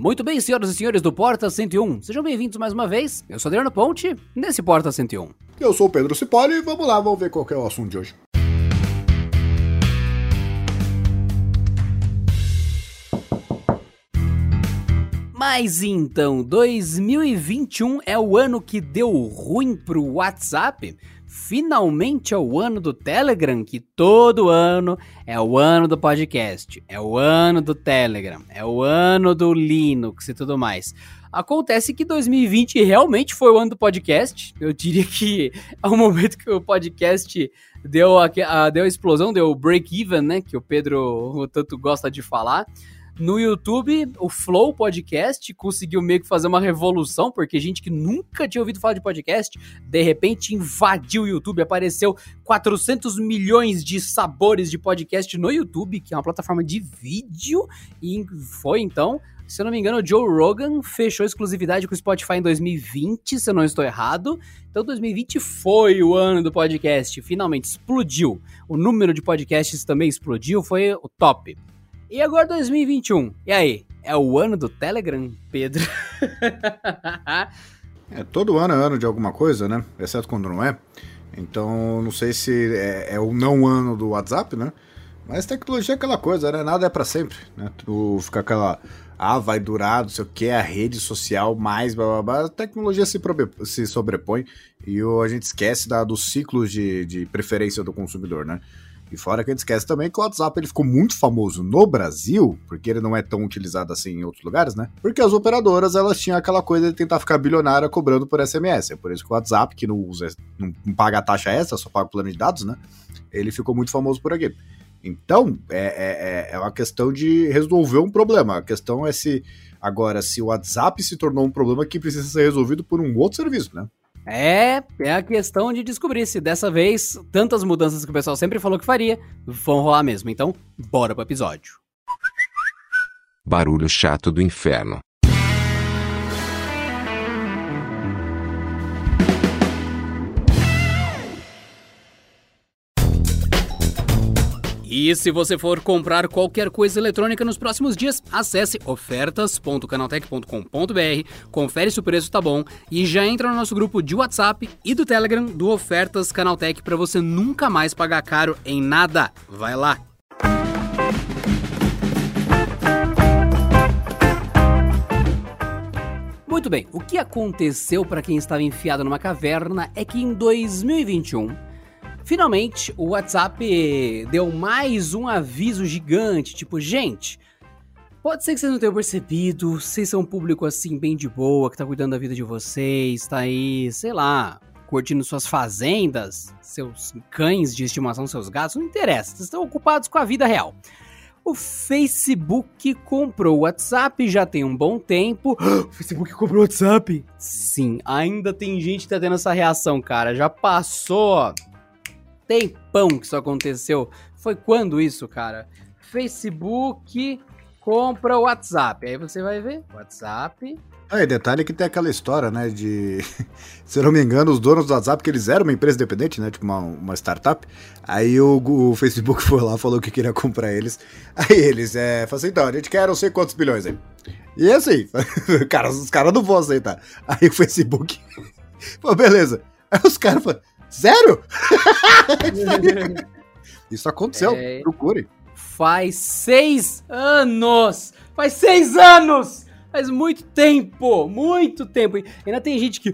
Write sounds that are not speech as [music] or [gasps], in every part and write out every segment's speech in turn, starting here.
Muito bem, senhoras e senhores do Porta 101, sejam bem-vindos mais uma vez. Eu sou Adriano Ponte, nesse Porta 101. Eu sou o Pedro Cipoli e vamos lá, vamos ver qual é o assunto de hoje. Mas então, 2021 é o ano que deu ruim pro WhatsApp? Finalmente é o ano do Telegram, que todo ano é o ano do podcast, é o ano do Telegram, é o ano do Linux e tudo mais. Acontece que 2020 realmente foi o ano do podcast. Eu diria que [laughs] é o momento que o podcast deu a, a deu a explosão, deu o break-even, né? Que o Pedro tanto gosta de falar. No YouTube, o Flow Podcast conseguiu meio que fazer uma revolução, porque gente que nunca tinha ouvido falar de podcast, de repente invadiu o YouTube, apareceu 400 milhões de sabores de podcast no YouTube, que é uma plataforma de vídeo, e foi então se eu não me engano, o Joe Rogan fechou exclusividade com o Spotify em 2020, se eu não estou errado. Então 2020 foi o ano do podcast, finalmente explodiu. O número de podcasts também explodiu, foi o top. E agora 2021. E aí? É o ano do Telegram, Pedro? [laughs] é, todo ano é ano de alguma coisa, né? Exceto quando não é. Então, não sei se é, é o não ano do WhatsApp, né? Mas tecnologia é aquela coisa, né? Nada é para sempre, né? Tu fica aquela. Ah, vai durar, não sei o que, a rede social, mais, blá blá blá. A tecnologia se, se sobrepõe e a gente esquece da, dos ciclos de, de preferência do consumidor, né? E fora que a gente esquece também que o WhatsApp ele ficou muito famoso no Brasil, porque ele não é tão utilizado assim em outros lugares, né? Porque as operadoras elas tinham aquela coisa de tentar ficar bilionária cobrando por SMS. É por isso que o WhatsApp, que não usa, não, paga a taxa extra, só paga o plano de dados, né? Ele ficou muito famoso por aqui. Então, é, é, é uma questão de resolver um problema. A questão é se agora se o WhatsApp se tornou um problema que precisa ser resolvido por um outro serviço, né? É, é a questão de descobrir se dessa vez tantas mudanças que o pessoal sempre falou que faria vão rolar mesmo. Então, bora pro episódio. Barulho chato do inferno. E se você for comprar qualquer coisa eletrônica nos próximos dias, acesse ofertas.canaltech.com.br, confere se o preço tá bom e já entra no nosso grupo de WhatsApp e do Telegram do Ofertas Canaltech para você nunca mais pagar caro em nada. Vai lá! Muito bem, o que aconteceu para quem estava enfiado numa caverna é que em 2021 Finalmente, o WhatsApp deu mais um aviso gigante, tipo, gente, pode ser que vocês não tenham percebido, vocês são um público assim bem de boa, que tá cuidando da vida de vocês, tá aí, sei lá, curtindo suas fazendas, seus cães de estimação, seus gatos, não interessa, vocês estão ocupados com a vida real. O Facebook comprou o WhatsApp já tem um bom tempo. [gasps] O Facebook comprou o WhatsApp? Sim, ainda tem gente que tá tendo essa reação, cara. Já passou tempão que isso aconteceu. Foi quando isso, cara? Facebook compra o WhatsApp. Aí você vai ver, WhatsApp. Ah, e detalhe que tem aquela história, né, de... [laughs] Se eu não me engano, os donos do WhatsApp, que eles eram uma empresa independente, né, tipo uma, uma startup, aí o, o Facebook [laughs] foi lá, falou que queria comprar eles, aí eles, é, falaram assim, então, a gente quer não sei quantos bilhões aí. E é assim, [laughs] cara, os caras não vão aceitar. Aí o Facebook, falou, beleza. Aí os caras falaram, Sério? [laughs] Isso aconteceu, é... procure. Faz seis anos! Faz seis anos! Faz muito tempo, muito tempo. E ainda tem gente que.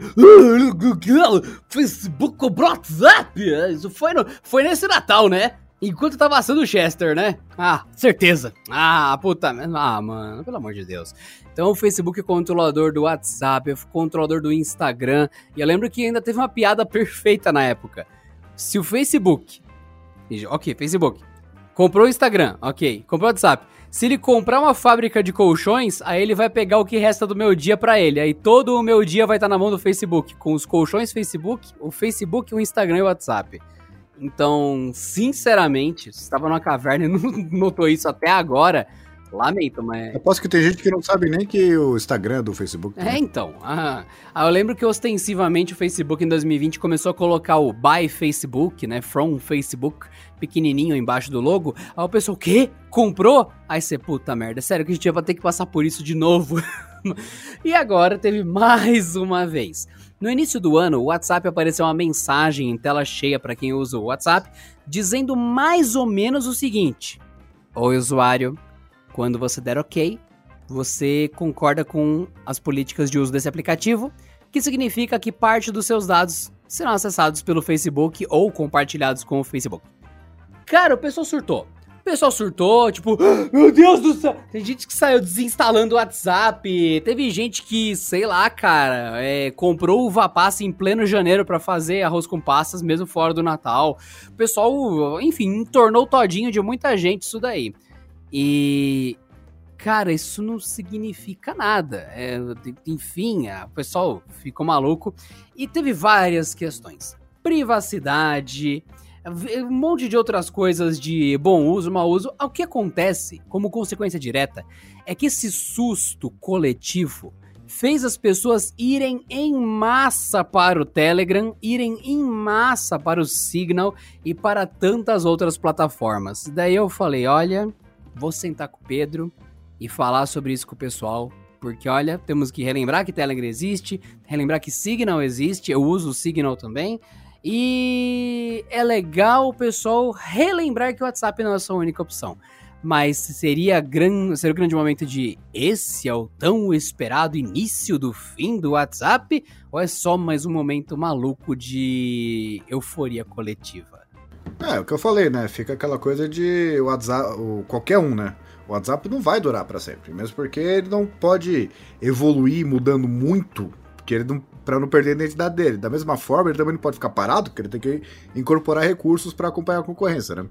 Facebook comprou WhatsApp! Isso foi, no, foi nesse Natal, né? Enquanto tava assando o Chester, né? Ah, certeza. Ah, puta. Ah, mano, pelo amor de Deus. Então o Facebook é controlador do WhatsApp, é controlador do Instagram. E eu lembro que ainda teve uma piada [laughs] perfeita na época. Se o Facebook. Ok, Facebook. Comprou o Instagram, ok. Comprou o WhatsApp. Se ele comprar uma fábrica de colchões, aí ele vai pegar o que resta do meu dia para ele. Aí todo o meu dia vai estar na mão do Facebook. Com os colchões Facebook, o Facebook, o Instagram e o WhatsApp. Então, sinceramente, se estava numa caverna e [laughs] não notou isso até agora, Lamento, mas. Aposto que tem gente que não sabe nem que o Instagram é do Facebook. É, então. Ah, eu lembro que ostensivamente o Facebook em 2020 começou a colocar o By Facebook, né? From Facebook, pequenininho embaixo do logo. Aí o pessoal, o quê? Comprou? Aí você, puta merda, sério que a gente vai ter que passar por isso de novo. [laughs] e agora teve mais uma vez. No início do ano, o WhatsApp apareceu uma mensagem em tela cheia para quem usa o WhatsApp, dizendo mais ou menos o seguinte: Oi, usuário, quando você der OK, você concorda com as políticas de uso desse aplicativo, que significa que parte dos seus dados serão acessados pelo Facebook ou compartilhados com o Facebook. Cara, o pessoal surtou. O pessoal surtou, tipo, ah, meu Deus do céu. Tem gente que saiu desinstalando o WhatsApp. Teve gente que, sei lá, cara, é, comprou uva passa em pleno janeiro para fazer arroz com passas, mesmo fora do Natal. O pessoal, enfim, tornou todinho de muita gente isso daí. E. Cara, isso não significa nada. É, enfim, o pessoal ficou maluco. E teve várias questões. Privacidade, um monte de outras coisas de bom uso, mau uso. O que acontece, como consequência direta, é que esse susto coletivo fez as pessoas irem em massa para o Telegram, irem em massa para o Signal e para tantas outras plataformas. Daí eu falei, olha, vou sentar com o Pedro e falar sobre isso com o pessoal. Porque, olha, temos que relembrar que Telegram existe, relembrar que Signal existe, eu uso o Signal também. E é legal o pessoal relembrar que o WhatsApp não é a sua única opção. Mas seria, gran... seria o grande momento de esse é o tão esperado início do fim do WhatsApp? Ou é só mais um momento maluco de euforia coletiva? É, o que eu falei, né? Fica aquela coisa de WhatsApp, qualquer um, né? O WhatsApp não vai durar para sempre, mesmo porque ele não pode evoluir mudando muito, porque ele não para não perder a identidade dele. Da mesma forma, ele também não pode ficar parado, porque ele tem que incorporar recursos para acompanhar a concorrência, né?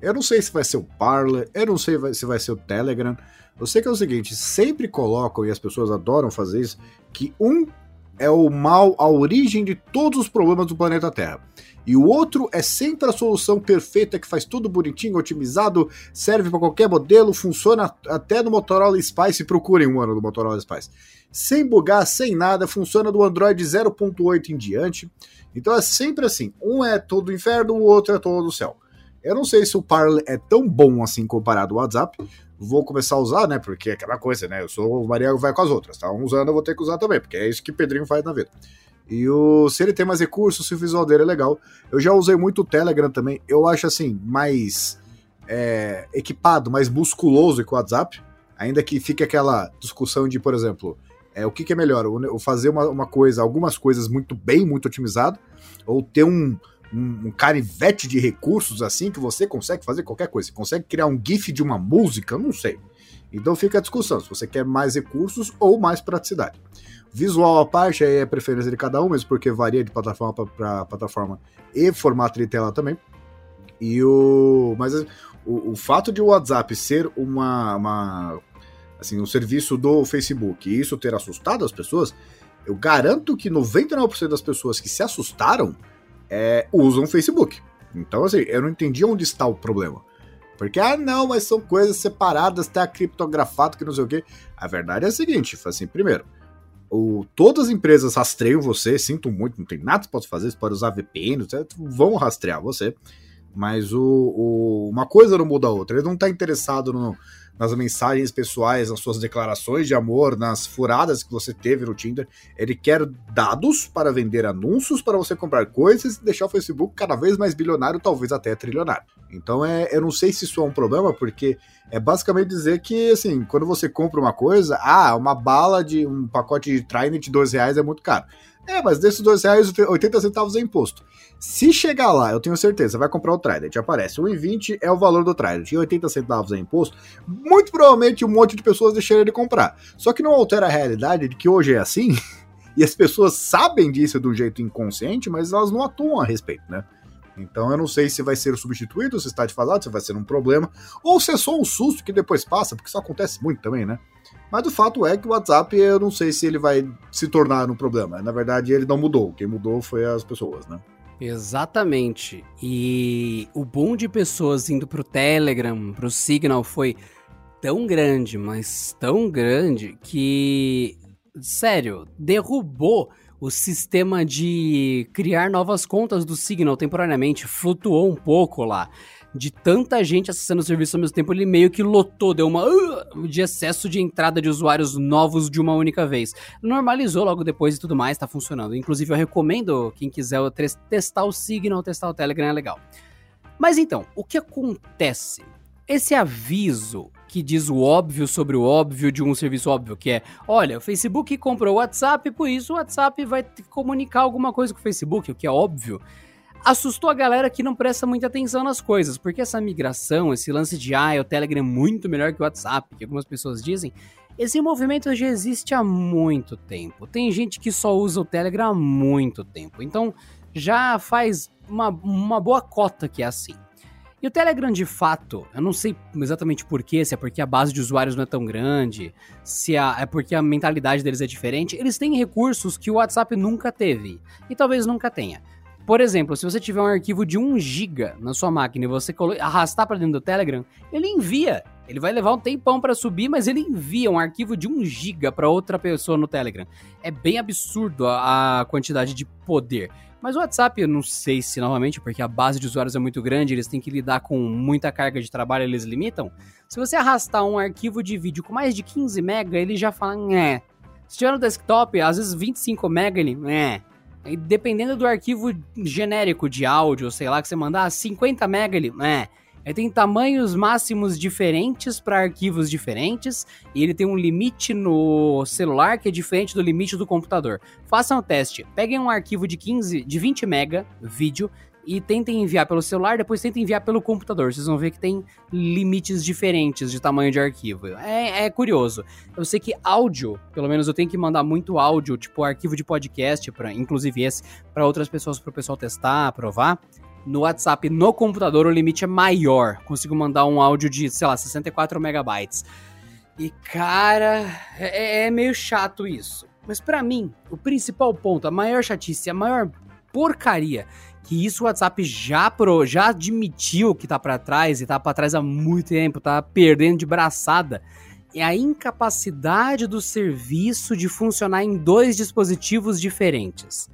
Eu não sei se vai ser o Parler, eu não sei se vai ser o Telegram. Eu sei que é o seguinte, sempre colocam, e as pessoas adoram fazer isso, que um é o mal, a origem de todos os problemas do planeta Terra. E o outro é sempre a solução perfeita que faz tudo bonitinho, otimizado, serve para qualquer modelo, funciona até no Motorola Spice. Procurem um ano do Motorola Spice. Sem bugar, sem nada, funciona do Android 0.8 em diante. Então é sempre assim: um é todo inferno, o outro é todo céu. Eu não sei se o Parler é tão bom assim comparado ao WhatsApp. Vou começar a usar, né? Porque é aquela coisa, né? Eu sou o Maria vai com as outras, tá? Usando eu vou ter que usar também, porque é isso que o Pedrinho faz na vida. E o, se ele tem mais recursos, se o visual dele é legal. Eu já usei muito o Telegram também. Eu acho assim, mais é, equipado, mais musculoso que o WhatsApp. Ainda que fique aquela discussão de, por exemplo, é, o que, que é melhor? O, fazer uma, uma, coisa, algumas coisas muito bem, muito otimizado, ou ter um, um, um carivete de recursos assim que você consegue fazer qualquer coisa. Você consegue criar um GIF de uma música? Não sei. Então fica a discussão se você quer mais recursos ou mais praticidade. Visual à parte aí é preferência de cada um, mesmo porque varia de plataforma para plataforma e formato de tela também. E o. Mas o, o fato de o WhatsApp ser uma, uma. Assim, um serviço do Facebook e isso ter assustado as pessoas, eu garanto que 99% das pessoas que se assustaram é, usam o Facebook. Então, assim, eu não entendi onde está o problema. Porque, ah, não, mas são coisas separadas, tá criptografado, que não sei o quê. A verdade é a seguinte, assim, primeiro, o, todas as empresas rastreiam você, sinto muito, não tem nada que você pode fazer, você pode usar VPN, vão rastrear você. Mas o, o, uma coisa não muda a outra. Ele não está interessado no, nas mensagens pessoais, nas suas declarações de amor, nas furadas que você teve no Tinder. Ele quer dados para vender anúncios para você comprar coisas e deixar o Facebook cada vez mais bilionário, talvez até trilionário. Então é, eu não sei se isso é um problema, porque é basicamente dizer que, assim, quando você compra uma coisa, ah, uma bala de um pacote de Trident de dois reais é muito caro. É, mas desses dois reais, 80 centavos é imposto. Se chegar lá, eu tenho certeza, vai comprar o Trident, aparece 1,20 é o valor do Trident e 80 centavos é imposto, muito provavelmente um monte de pessoas deixariam de comprar. Só que não altera a realidade de que hoje é assim, [laughs] e as pessoas sabem disso de um jeito inconsciente, mas elas não atuam a respeito, né? Então eu não sei se vai ser substituído, se está defasado, se vai ser um problema, ou se é só um susto que depois passa, porque isso acontece muito também, né? Mas o fato é que o WhatsApp, eu não sei se ele vai se tornar um problema. Na verdade, ele não mudou. Quem mudou foi as pessoas, né? Exatamente. E o boom de pessoas indo pro Telegram, pro Signal foi tão grande, mas tão grande que, sério, derrubou o sistema de criar novas contas do Signal temporariamente, flutuou um pouco lá. De tanta gente acessando o serviço ao mesmo tempo, ele meio que lotou, deu uma uh, de excesso de entrada de usuários novos de uma única vez. Normalizou logo depois e tudo mais, tá funcionando. Inclusive, eu recomendo quem quiser testar o Signal, testar o Telegram, é legal. Mas então, o que acontece? Esse aviso que diz o óbvio sobre o óbvio de um serviço óbvio, que é, olha, o Facebook comprou o WhatsApp, por isso o WhatsApp vai comunicar alguma coisa com o Facebook, o que é óbvio. Assustou a galera que não presta muita atenção nas coisas, porque essa migração, esse lance de ah, o Telegram é muito melhor que o WhatsApp, que algumas pessoas dizem, esse movimento já existe há muito tempo. Tem gente que só usa o Telegram há muito tempo. Então, já faz uma, uma boa cota que é assim. E o Telegram, de fato, eu não sei exatamente porquê, se é porque a base de usuários não é tão grande, se é, é porque a mentalidade deles é diferente, eles têm recursos que o WhatsApp nunca teve. E talvez nunca tenha. Por exemplo, se você tiver um arquivo de 1 GB na sua máquina e você arrastar para dentro do Telegram, ele envia. Ele vai levar um tempão para subir, mas ele envia um arquivo de 1 GB para outra pessoa no Telegram. É bem absurdo a, a quantidade de poder. Mas o WhatsApp, eu não sei se novamente, porque a base de usuários é muito grande, eles têm que lidar com muita carga de trabalho, eles limitam. Se você arrastar um arquivo de vídeo com mais de 15 MB, ele já fala, né. Se tiver no desktop, às vezes 25 MB, ele, né. E dependendo do arquivo genérico de áudio, sei lá, que você mandar, 50 MB, ele, né. Ele tem tamanhos máximos diferentes para arquivos diferentes e ele tem um limite no celular que é diferente do limite do computador. Façam o teste. Peguem um arquivo de 15, de 20 mega vídeo e tentem enviar pelo celular, depois tentem enviar pelo computador. Vocês vão ver que tem limites diferentes de tamanho de arquivo. É, é curioso. Eu sei que áudio, pelo menos eu tenho que mandar muito áudio, tipo arquivo de podcast, para inclusive esse, para outras pessoas, para o pessoal testar, provar. No WhatsApp, no computador, o limite é maior. Consigo mandar um áudio de, sei lá, 64 megabytes. E, cara, é, é meio chato isso. Mas para mim, o principal ponto, a maior chatice, a maior porcaria que isso o WhatsApp já pro, já admitiu que tá para trás e tá para trás há muito tempo, tá perdendo de braçada. É a incapacidade do serviço de funcionar em dois dispositivos diferentes.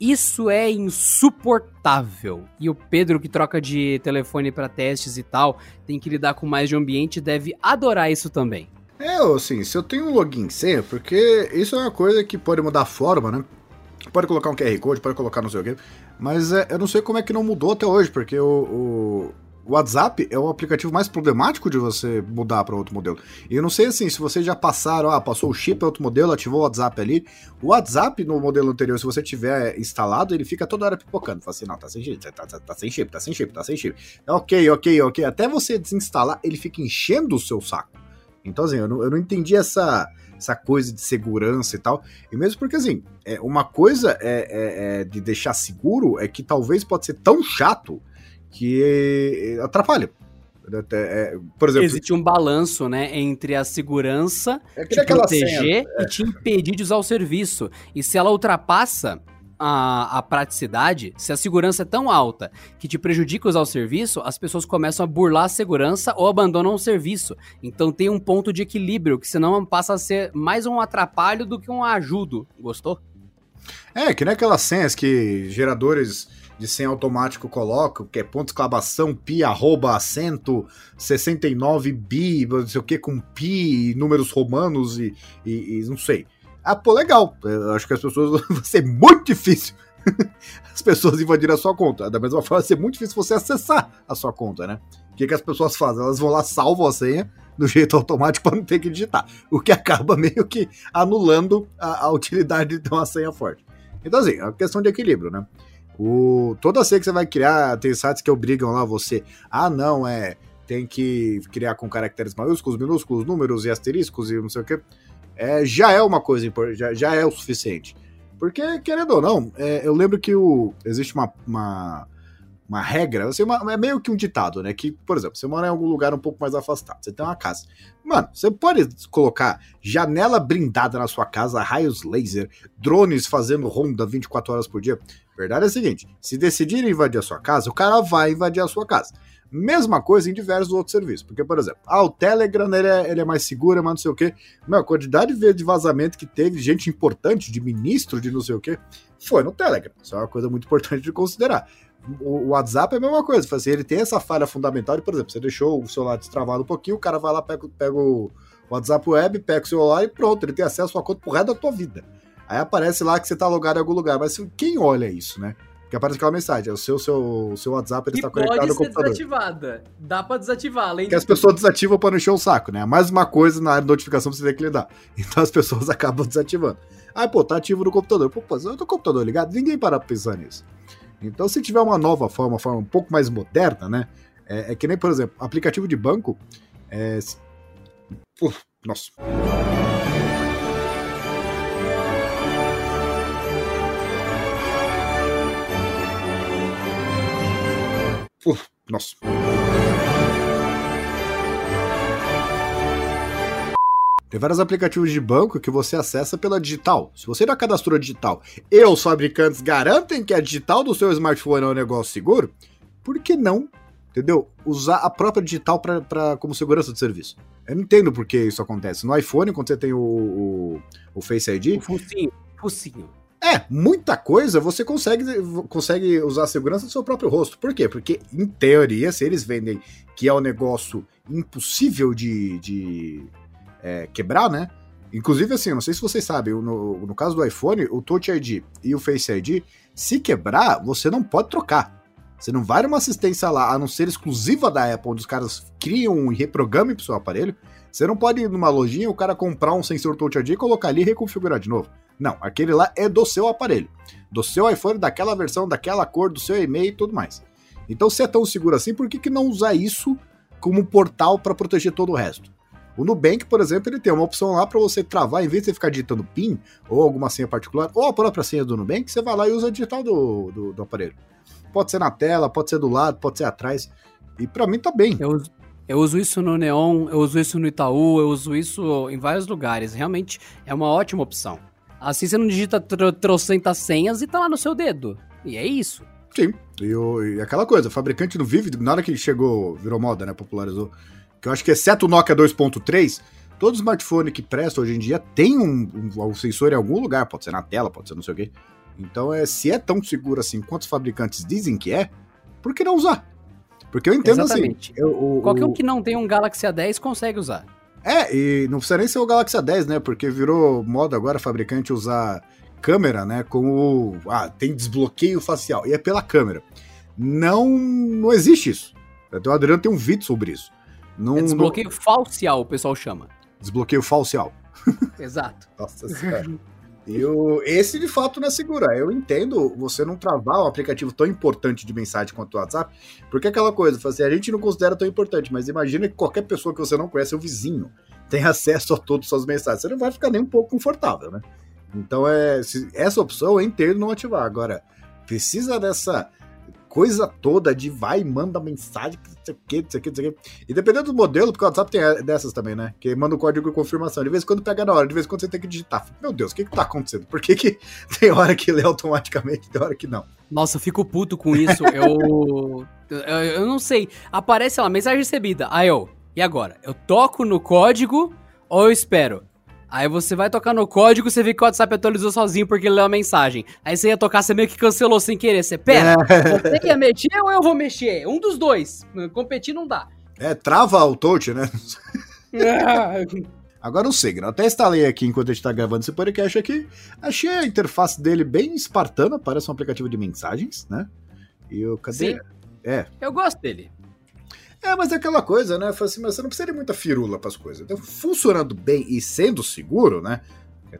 Isso é insuportável. E o Pedro, que troca de telefone para testes e tal, tem que lidar com mais de ambiente, deve adorar isso também. É, assim, se eu tenho um login senha, porque isso é uma coisa que pode mudar a forma, né? Pode colocar um QR Code, pode colocar não sei o. Mas é, eu não sei como é que não mudou até hoje, porque o, o WhatsApp é o aplicativo mais problemático de você mudar para outro modelo. E eu não sei assim, se vocês já passaram, ah, passou o chip para outro modelo, ativou o WhatsApp ali. O WhatsApp no modelo anterior, se você tiver instalado, ele fica toda hora pipocando. Fala assim, não, tá sem chip, tá, tá, tá sem chip, tá sem chip, tá sem chip. Ok, ok, ok. Até você desinstalar, ele fica enchendo o seu saco. Então, assim, eu não, eu não entendi essa, essa coisa de segurança e tal. E mesmo porque, assim, é, uma coisa é, é, é de deixar seguro é que talvez pode ser tão chato que atrapalha. É, por exemplo, existe um balanço, né, entre a segurança é te proteger é. e te impedir de usar o serviço. E se ela ultrapassa a, a, praticidade, se a segurança é tão alta que te prejudica usar o serviço, as pessoas começam a burlar a segurança ou abandonam o serviço. Então tem um ponto de equilíbrio, que senão passa a ser mais um atrapalho do que um ajudo. Gostou? É, que nem aquelas senhas que geradores de senha automático coloca, que é ponto exclamação pi, arroba, acento, 69 bi, não sei o que, com pi, números romanos e, e, e não sei. Ah, pô, legal. Eu acho que as pessoas [laughs] vai ser muito difícil [laughs] as pessoas invadirem a sua conta. Da mesma forma, vai ser muito difícil você acessar a sua conta, né? O que, que as pessoas fazem? Elas vão lá, salvam a senha do jeito automático [laughs] para não ter que digitar. O que acaba meio que anulando a, a utilidade de ter uma senha forte. Então, assim, é uma questão de equilíbrio, né? O, toda senha que você vai criar, tem sites que obrigam lá você. Ah, não, é. Tem que criar com caracteres maiúsculos, minúsculos, números e asteriscos e não sei o que. É, já é uma coisa importante, já, já é o suficiente. Porque, querendo ou não, é, eu lembro que o, existe uma, uma, uma regra, assim, uma, é meio que um ditado, né? Que, por exemplo, você mora em algum lugar um pouco mais afastado, você tem uma casa. Mano, você pode colocar janela blindada na sua casa, raios laser, drones fazendo ronda 24 horas por dia. Verdade é a seguinte: se decidirem invadir a sua casa, o cara vai invadir a sua casa. Mesma coisa em diversos outros serviços. Porque, por exemplo, ah, o Telegram ele é, ele é mais seguro, mas não sei o quê. Meu, a quantidade de vazamento que teve, gente importante, de ministro, de não sei o quê, foi no Telegram. Isso é uma coisa muito importante de considerar. O WhatsApp é a mesma coisa. Assim, ele tem essa falha fundamental, de, por exemplo, você deixou o celular destravado um pouquinho, o cara vai lá, pega, pega o WhatsApp Web, pega o celular e pronto, ele tem acesso à conta pro resto da tua vida. Aí aparece lá que você tá logado em algum lugar. Mas quem olha isso, né? Que aparece aquela mensagem, o seu, seu, seu WhatsApp ele está conectado ao computador. pode ser desativada. Dá para desativar, além Que as pessoas desativam para não encher o saco, né? Mais uma coisa na área de notificação você tem que lidar. [laughs] Então as pessoas [laughs] acabam desativando. Ah, pô, tá ativo no computador. Pô, eu tô computador ligado, ninguém para pra pensar nisso. Então, se tiver uma nova forma, uma forma um pouco mais moderna, né? É, é que nem, por exemplo, aplicativo de banco. É... Uf, nossa. Uf, nossa. Tem vários aplicativos de banco que você acessa pela digital. Se você não cadastrou digital e os fabricantes garantem que a digital do seu smartphone é um negócio seguro, por que não, entendeu? Usar a própria digital pra, pra, como segurança de serviço. Eu não entendo por que isso acontece. No iPhone, quando você tem o, o, o Face ID. O focinho. Focinho. É, muita coisa você consegue, consegue usar a segurança do seu próprio rosto. Por quê? Porque, em teoria, se eles vendem que é um negócio impossível de, de é, quebrar, né? Inclusive, assim, não sei se vocês sabem, no, no caso do iPhone, o Touch ID e o Face ID, se quebrar, você não pode trocar. Você não vai numa assistência lá, a não ser exclusiva da Apple, onde os caras criam e reprogramam pro seu aparelho. Você não pode ir numa lojinha, o cara comprar um sensor Touch ID, colocar ali e reconfigurar de novo. Não, aquele lá é do seu aparelho, do seu iPhone, daquela versão, daquela cor, do seu e-mail e tudo mais. Então, se é tão seguro assim, por que, que não usar isso como portal para proteger todo o resto? O Nubank, por exemplo, ele tem uma opção lá para você travar, em vez de você ficar digitando PIN ou alguma senha particular, ou a própria senha do Nubank, você vai lá e usa a digital do, do, do aparelho. Pode ser na tela, pode ser do lado, pode ser atrás. E para mim tá bem. Eu uso, eu uso isso no Neon, eu uso isso no Itaú, eu uso isso em vários lugares. Realmente é uma ótima opção. Assim você não digita tro trocentas senhas e tá lá no seu dedo. E é isso. Sim. E, o, e aquela coisa, o fabricante não vive, na hora que chegou, virou moda, né? Popularizou. Que eu acho que exceto o Nokia 2.3, todo smartphone que presta hoje em dia tem um, um, um, sensor em algum lugar, pode ser na tela, pode ser não sei o quê. Então, é, se é tão seguro assim quanto os fabricantes dizem que é, por que não usar? Porque eu entendo assim, Exatamente. assim. Eu, o, Qualquer um que não tem um Galaxy A10 consegue usar. É, e não precisa nem ser o Galaxy A10, né? Porque virou moda agora fabricante usar câmera, né? Com o. Ah, tem desbloqueio facial. E é pela câmera. Não, não existe isso. O Adriano tem um vídeo sobre isso. Não, é desbloqueio não... falcial, o pessoal chama. Desbloqueio falcial. [laughs] Exato. Nossa senhora. [laughs] E o, esse de fato não é seguro. Eu entendo você não travar um aplicativo tão importante de mensagem quanto o WhatsApp, porque é aquela coisa, assim, a gente não considera tão importante, mas imagina que qualquer pessoa que você não conhece, o vizinho, tem [laughs] acesso a todas as suas mensagens. Você não vai ficar nem um pouco confortável, né? Então, é, essa opção eu entendo não ativar. Agora, precisa dessa coisa toda de vai, manda mensagem, não sei o que, não sei o que, não sei o que. E dependendo do modelo, porque o WhatsApp tem dessas também, né? Que manda o código de confirmação. De vez em quando pega na hora, de vez em quando você tem que digitar. Meu Deus, o que que tá acontecendo? Por que que [laughs] tem hora que lê automaticamente, tem hora que não? Nossa, eu fico puto com isso. eu, [laughs] eu, eu não sei. Aparece lá, mensagem recebida. Aí eu, e agora? Eu toco no código ou eu espero? Aí você vai tocar no código, você vê que o WhatsApp atualizou sozinho porque ele leu a mensagem. Aí você ia tocar, você meio que cancelou sem querer. Você, pera, é. você quer mexer ou eu vou mexer? Um dos dois. Competir não dá. É, trava o touch, né? [laughs] Agora não sei, eu até instalei aqui enquanto a gente tá gravando esse podcast aqui. Achei a interface dele bem espartana, parece um aplicativo de mensagens, né? E o cadê? Sim. É. Eu gosto dele. É, mas é aquela coisa, né? Assim, mas você não precisa de muita firula para as coisas. Então, funcionando bem e sendo seguro, né?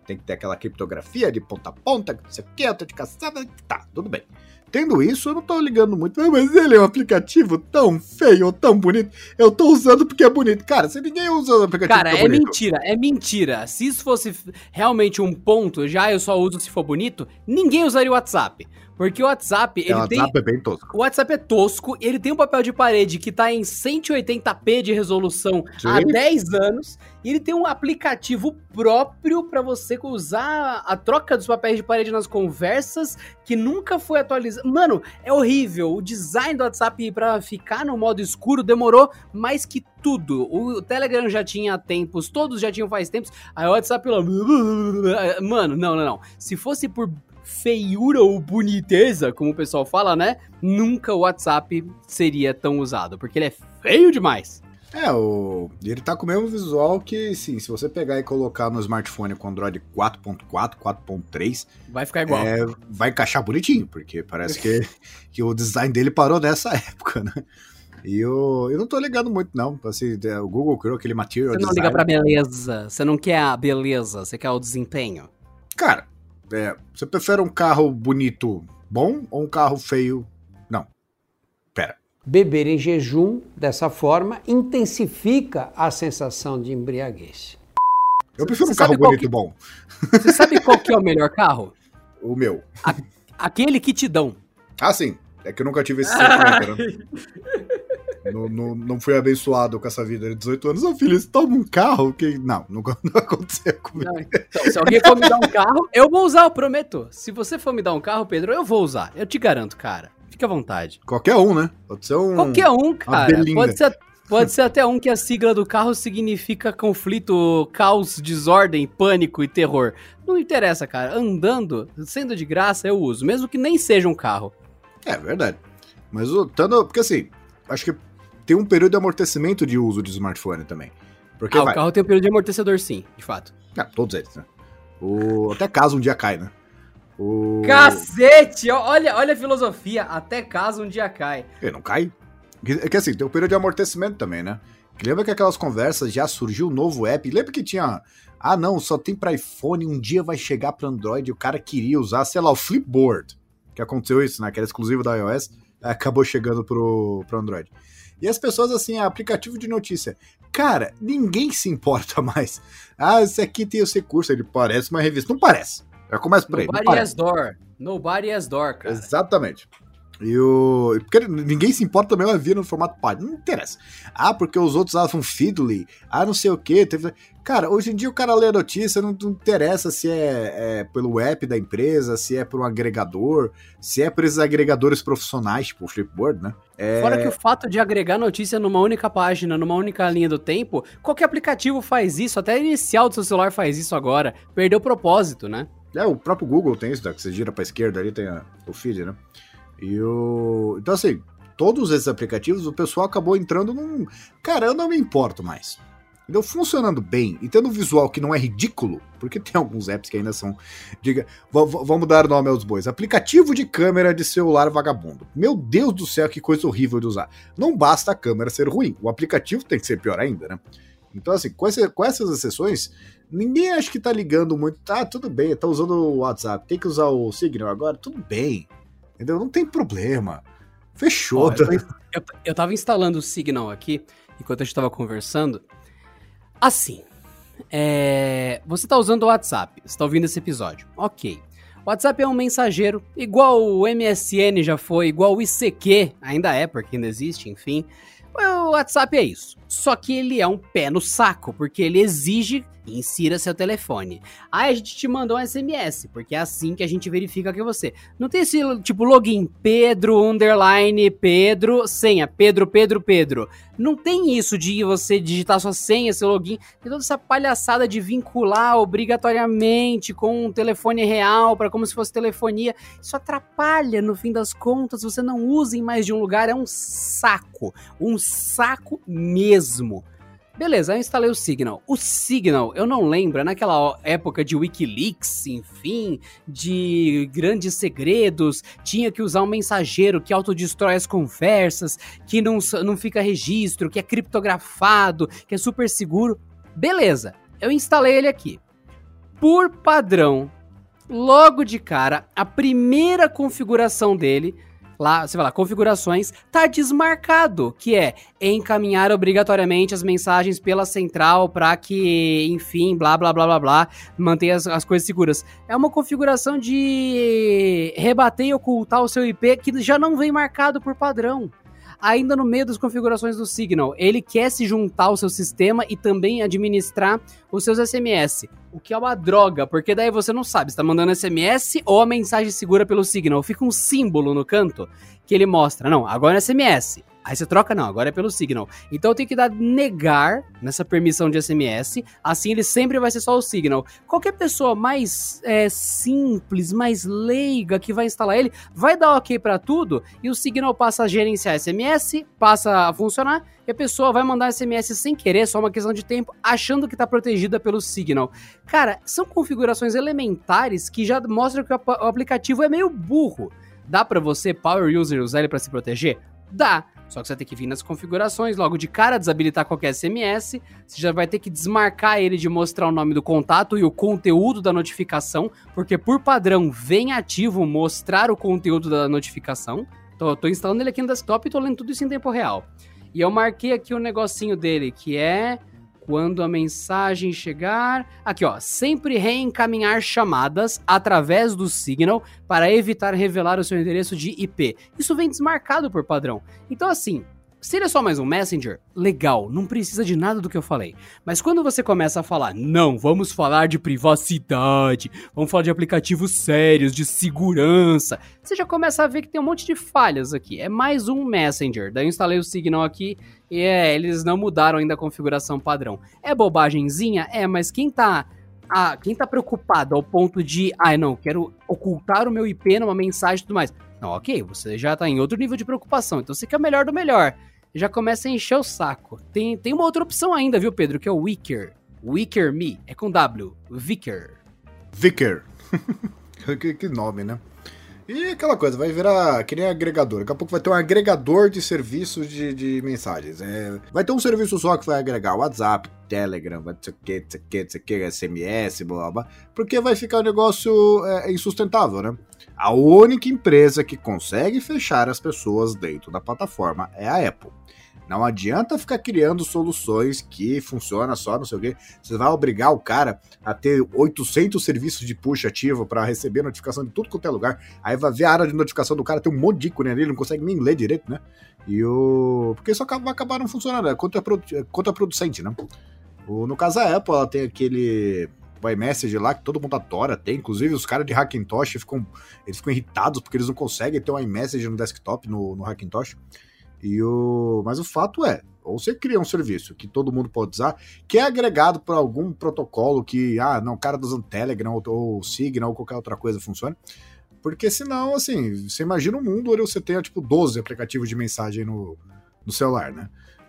Tem que ter aquela criptografia de ponta a ponta, não sei o que, autenticação, tá, tudo bem. Tendo isso, eu não tô ligando muito. Mas ele é um aplicativo tão feio, tão bonito. Eu tô usando porque é bonito. Cara, se ninguém usa o aplicativo Cara, é, é mentira, é mentira. Se isso fosse realmente um ponto, já eu só uso se for bonito, ninguém usaria o WhatsApp. Porque o WhatsApp, ele É, o tem. WhatsApp é bem tosco. O WhatsApp é tosco, ele tem um papel de parede que tá em 180p de resolução há Sim. 10 anos, e ele tem um aplicativo próprio pra você usar a troca dos papéis de parede nas conversas, que nunca foi atualizado. Mano, é horrível. O design do WhatsApp pra ficar no modo escuro demorou mais que tudo. O Telegram já tinha tempos, todos já tinham faz tempos. Aí o WhatsApp lá. [laughs] Mano, não, não, não. Se fosse por feiura ou boniteza, como o pessoal fala, né? Nunca o WhatsApp seria tão usado, porque ele é feio demais. É, o... ele tá com o mesmo visual que, sim, se você pegar e colocar no smartphone com Android 4.4, 4.3, Vai ficar igual. é, vai encaixar bonitinho, porque parece que, [laughs] que o design dele parou nessa época, né? E eu, eu não tô ligando muito, não. Assim, é, o Google criou aquele material Você não design. liga pra beleza, você não quer a beleza, você quer o desempenho. Cara, é, você prefere um carro bonito bom ou um carro feio? Não. Pera. Beber em jejum, dessa forma, intensifica a sensação de embriaguez. Eu prefiro um carro bonito que- bom. Você sabe qual que é o melhor carro? [laughs] O meu. Aquele que te dão. Ah, sim. É que eu nunca tive esse sentimento, né? [laughs] não, não, não fui abençoado com essa vida de 18 anos. Ô, filho, você toma um carro que... Não, nunca não [laughs] aconteceu comigo. Não, então, se alguém for me dar um carro, eu vou usar, eu prometo. Se você for me dar um carro, Pedro, eu vou usar. Eu te garanto, cara. Fique à vontade. Qualquer um, né? Pode ser um... Qualquer um, cara. Pode ser, pode ser até um que a sigla do carro significa conflito, caos, desordem, pânico e terror. Não interessa, cara. Andando, sendo de graça, eu uso. Mesmo que nem seja um carro. É verdade. Mas o tanto, porque assim, acho que tem um período de amortecimento de uso de smartphone também. Porque ah, vai, o carro tem um período de amortecedor, sim, de fato. Ah, todos eles, né? O até caso um dia cai, né? O Cacete! Olha, olha a filosofia. Até caso um dia cai. Ele não cai. É que assim, tem um período de amortecimento também, né? Lembra que aquelas conversas já surgiu um novo app? Lembra que tinha. Ah, não, só tem pra iPhone, um dia vai chegar pra Android. e O cara queria usar, sei lá, o Flipboard. Que aconteceu isso, né? Que era exclusivo da iOS, acabou chegando pro, pro Android. E as pessoas, assim, aplicativo de notícia. Cara, ninguém se importa [laughs] mais. Ah, esse aqui tem esse curso, ele parece uma revista. Não parece. Já começa por aí. Nobody has door. Nobody has door, cara. Exatamente. E o. Porque ninguém se importa também, ela via no formato página. Não interessa. Ah, porque os outros usavam Feedly. Ah, não sei o que. Teve... Cara, hoje em dia o cara lê a notícia, não, não interessa se é, é pelo app da empresa, se é por um agregador, se é por esses agregadores profissionais, tipo o Flipboard, né? É... Fora que o fato de agregar notícia numa única página, numa única linha do tempo, qualquer aplicativo faz isso, até inicial do seu celular faz isso agora. Perdeu o propósito, né? É, o próprio Google tem isso, né? Que você gira pra esquerda ali, tem a- o feed, né? E o. Então, assim, todos esses aplicativos, o pessoal acabou entrando num. Cara, eu não me importo mais. Entendeu? Funcionando bem e tendo um visual que não é ridículo, porque [laughs] tem alguns apps que ainda são. Diga, vamos dar nome aos bois. Aplicativo de câmera de celular vagabundo. Meu Deus do céu, que coisa horrível de usar. Não basta a câmera ser ruim, o aplicativo tem que ser pior ainda, né? Então, assim, com, esse- com essas exceções, ninguém acha que tá ligando muito. Tá, tudo bem, tá usando o WhatsApp, tem que usar o Signal agora, tudo bem. Entendeu? Não tem problema. Fechou. Ó, eu, tô- eu, eu tava instalando o Signal aqui, enquanto a gente tava conversando. Assim, é, você tá usando o WhatsApp, você tá ouvindo esse episódio. Ok. O WhatsApp é um mensageiro, igual o MSN já foi, igual o ICQ, ainda é, porque ainda existe, enfim. O WhatsApp é isso. Só que ele é um pé no saco, porque ele exige insira seu telefone. Aí a gente te mandou um SMS, porque é assim que a gente verifica que é você. Não tem esse tipo login Pedro underline Pedro senha Pedro Pedro Pedro. Não tem isso de você digitar sua senha, seu login. Tem toda essa palhaçada de vincular obrigatoriamente com um telefone real para como se fosse telefonia. Isso atrapalha no fim das contas. Você não usa em mais de um lugar. É um saco, um saco mesmo. Beleza, eu instalei o Signal. O Signal, eu não lembro, é naquela época de Wikileaks, enfim, de grandes segredos, tinha que usar um mensageiro que autodestrói as conversas, que não, não fica registro, que é criptografado, que é super seguro. Beleza, eu instalei ele aqui. Por padrão, logo de cara, a primeira configuração dele lá, você vai lá, configurações, tá desmarcado, que é encaminhar obrigatoriamente as mensagens pela central para que, enfim, blá blá blá blá blá, mantenha as, as, coisas seguras. É uma configuração de rebater e ocultar o seu IP que já não vem marcado por padrão ainda no meio das configurações do Signal. Ele quer se juntar ao seu sistema e também administrar os seus SMS. O que é uma droga, porque daí você não sabe se está mandando SMS ou a mensagem segura pelo Signal. Fica um símbolo no canto que ele mostra. Não, agora é SMS. Aí você troca, não, agora é pelo Signal. Então eu tenho que dar negar nessa permissão de SMS, assim ele sempre vai ser só o Signal. Qualquer pessoa mais é, simples, mais leiga que vai instalar ele, vai dar ok para tudo e o Signal passa a gerenciar SMS, passa a funcionar e a pessoa vai mandar SMS sem querer, só uma questão de tempo, achando que está protegida pelo Signal. Cara, são configurações elementares que já mostram que o aplicativo é meio burro. Dá para você, power user, usar ele para se proteger? Dá. Só que você vai ter que vir nas configurações, logo de cara desabilitar qualquer SMS, você já vai ter que desmarcar ele de mostrar o nome do contato e o conteúdo da notificação, porque por padrão vem ativo mostrar o conteúdo da notificação. Então eu tô instalando ele aqui no desktop e tô lendo tudo isso em tempo real. E eu marquei aqui o negocinho dele, que é quando a mensagem chegar. Aqui, ó. Sempre reencaminhar chamadas através do Signal para evitar revelar o seu endereço de IP. Isso vem desmarcado por padrão. Então, assim, se ele é só mais um Messenger, legal, não precisa de nada do que eu falei. Mas quando você começa a falar, não, vamos falar de privacidade, vamos falar de aplicativos sérios, de segurança, você já começa a ver que tem um monte de falhas aqui. É mais um Messenger. Daí eu instalei o Signal aqui e é, eles não mudaram ainda a configuração padrão. É bobagemzinha? É, mas quem tá ah, quem tá preocupado ao ponto de, ah, não, quero ocultar o meu IP numa mensagem e tudo mais. Ok, você já tá em outro nível de preocupação, então você quer o melhor do melhor. Já começa a encher o saco. Tem, tem uma outra opção ainda, viu, Pedro, que é o Wicker. Wicker Me, é com W, Vicker. Vicker. [laughs] que, que nome, né? E aquela coisa, vai virar que nem agregador. Daqui a pouco vai ter um agregador de serviços de, de mensagens. É, vai ter um serviço só que vai agregar WhatsApp, Telegram, vai ser o que, que, que, SMS, blá blá. Porque vai ficar um negócio é, insustentável, né? A única empresa que consegue fechar as pessoas dentro da plataforma é a Apple. Não adianta ficar criando soluções que funcionam só, não sei o quê. Você vai obrigar o cara a ter 800 serviços de push ativo para receber notificação de tudo quanto é lugar. Aí vai ver a área de notificação do cara, tem um monte de ícone ali, ele não consegue nem ler direito, né? E o. Porque isso vai acabar não funcionando, é contraproducente, né? O... No caso, a Apple, ela tem aquele iMessage lá, que todo mundo adora, tem. Inclusive, os caras de Hackintosh ficam, eles ficam irritados porque eles não conseguem ter um iMessage no desktop, no, no Hackintosh. E o... Mas o fato é, ou você cria um serviço que todo mundo pode usar, que é agregado por algum protocolo que, ah, não, o cara usando Telegram ou, ou Signal ou qualquer outra coisa funcione. Porque senão, assim, você imagina um mundo onde você tenha, tipo, 12 aplicativos de mensagem no, no celular, né?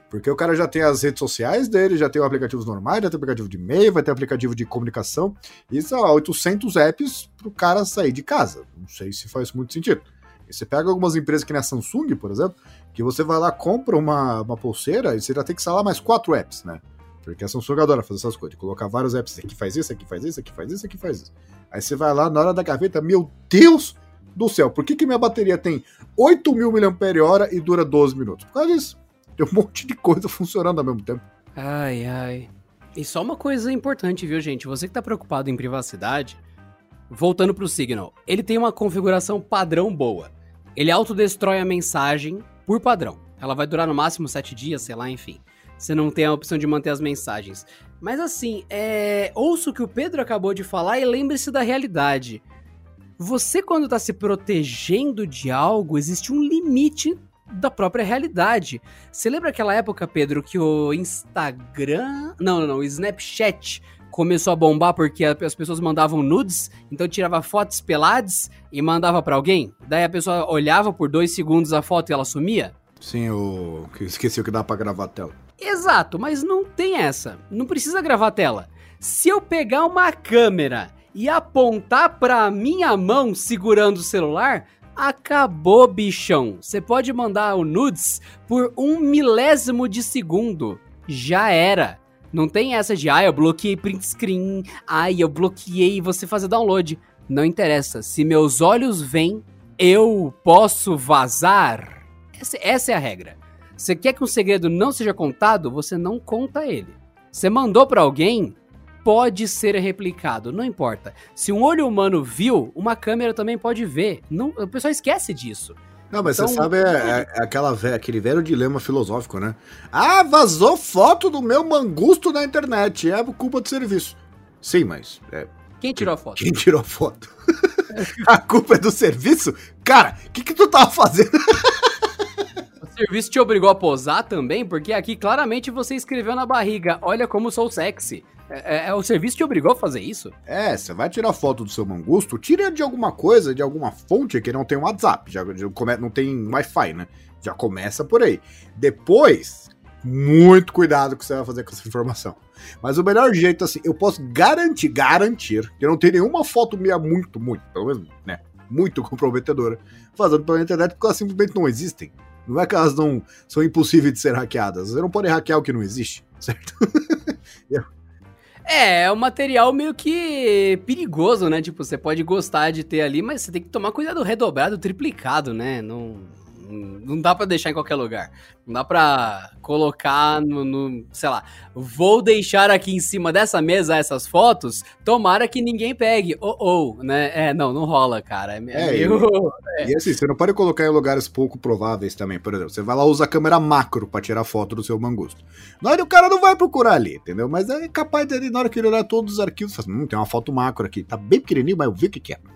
Porque o cara já tem as redes sociais dele, já tem aplicativos normais, já tem aplicativo de e-mail, vai ter aplicativo de comunicação. Isso, ó, 800 apps pro cara sair de casa. Não sei se faz muito sentido. E você pega algumas empresas que nem a Samsung, por exemplo, que você vai lá, compra uma, uma pulseira e você já tem que instalar mais quatro apps, né? Porque a Samsung adora fazer essas coisas, colocar vários apps, aqui faz isso, aqui faz isso, aqui faz isso, aqui faz isso. Aí você vai lá na hora da gaveta, meu Deus do céu, por que, que minha bateria tem 8 mil mAh e dura 12 minutos? Por causa disso. Tem um [laughs] monte de coisa funcionando ao mesmo tempo. Ai, ai. E só uma coisa importante, viu, gente? Você que tá preocupado em privacidade, voltando pro Signal, ele tem uma configuração padrão boa. Ele autodestrói a mensagem por padrão. Ela vai durar no máximo 7 dias, sei lá, enfim. Você não tem a opção de manter as mensagens. Mas assim, é... ouça o que o Pedro acabou de falar e lembre-se da realidade. Você, quando está se protegendo de algo, existe um limite da própria realidade. Você lembra aquela época, Pedro, que o Instagram. Não, não, não, o Snapchat começou a bombar porque as pessoas mandavam nudes, então tirava fotos peladas e mandava para alguém. Daí a pessoa olhava por dois segundos a foto e ela sumia. Sim, o. Esqueci o que dá pra gravar a tela. Exato, mas não tem essa. Não precisa gravar a tela. Se eu pegar uma câmera e apontar pra minha mão segurando o celular, acabou, bichão. Você pode mandar o nudes por um milésimo de segundo. Já era. Não tem essa de, ah, eu bloqueei print screen, ai, eu bloqueei você fazer download. Não interessa. Se meus olhos veem, eu posso vazar? Essa, essa é a regra. Você quer que um segredo não seja contado, você não conta ele. Você mandou para alguém, pode ser replicado, não importa. Se um olho humano viu, uma câmera também pode ver. Não, o pessoal esquece disso. Não, mas então, você sabe, é, é, aquela, aquele velho dilema filosófico, né? Ah, vazou foto do meu mangusto na internet, é culpa do serviço. Sim, mas. É, quem tirou a foto? Quem tirou a foto? [laughs] a culpa é do serviço? Cara, o que, que tu tava fazendo? [laughs] o serviço te obrigou a posar também? Porque aqui claramente você escreveu na barriga: Olha como sou sexy. É, é, o serviço te obrigou a fazer isso? É, você vai tirar foto do seu mangusto, tira de alguma coisa, de alguma fonte que não tem WhatsApp, já, não tem Wi-Fi, né? Já começa por aí. Depois, muito cuidado que você vai fazer com essa informação. Mas o melhor jeito, assim, eu posso garantir, garantir, que não tem nenhuma foto minha muito, muito, pelo menos, né? Muito [laughs] comprometedora, fazendo pela internet, porque elas simplesmente não existem. Não é que elas não são impossíveis de ser hackeadas. Você não pode hackear o que não existe, certo? [laughs] É, é um material meio que perigoso, né? Tipo, você pode gostar de ter ali, mas você tem que tomar cuidado redobrado, triplicado, né? Não, não dá para deixar em qualquer lugar. Não dá pra colocar no, no, sei lá, vou deixar aqui em cima dessa mesa essas fotos, tomara que ninguém pegue. Ou, oh, oh, né? É, não, não rola, cara. É, é meio... é. [laughs] E assim, você não pode colocar em lugares pouco prováveis também. Por exemplo, você vai lá usar a câmera macro para tirar foto do seu mangusto. Na hora o cara não vai procurar ali, entendeu? Mas é capaz de, na hora que ele olhar todos os arquivos, fala assim, hum, tem uma foto macro aqui. Tá bem pequenininho, mas eu vi o que, que é. [laughs]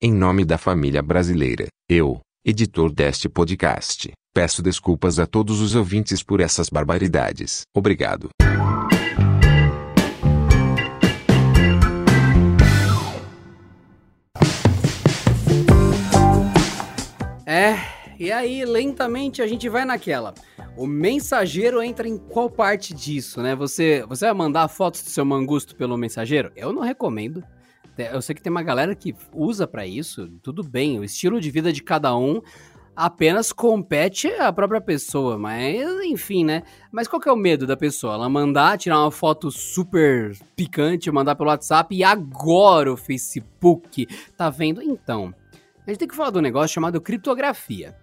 Em nome da família brasileira, eu, editor deste podcast, peço desculpas a todos os ouvintes por essas barbaridades. Obrigado. É, e aí lentamente a gente vai naquela. O mensageiro entra em qual parte disso, né? Você, você vai mandar fotos do seu mangusto pelo mensageiro? Eu não recomendo. Eu sei que tem uma galera que usa para isso, tudo bem, o estilo de vida de cada um apenas compete a própria pessoa, mas enfim, né? Mas qual que é o medo da pessoa? Ela mandar tirar uma foto super picante, mandar pelo WhatsApp e agora o Facebook tá vendo? Então, a gente tem que falar de um negócio chamado criptografia.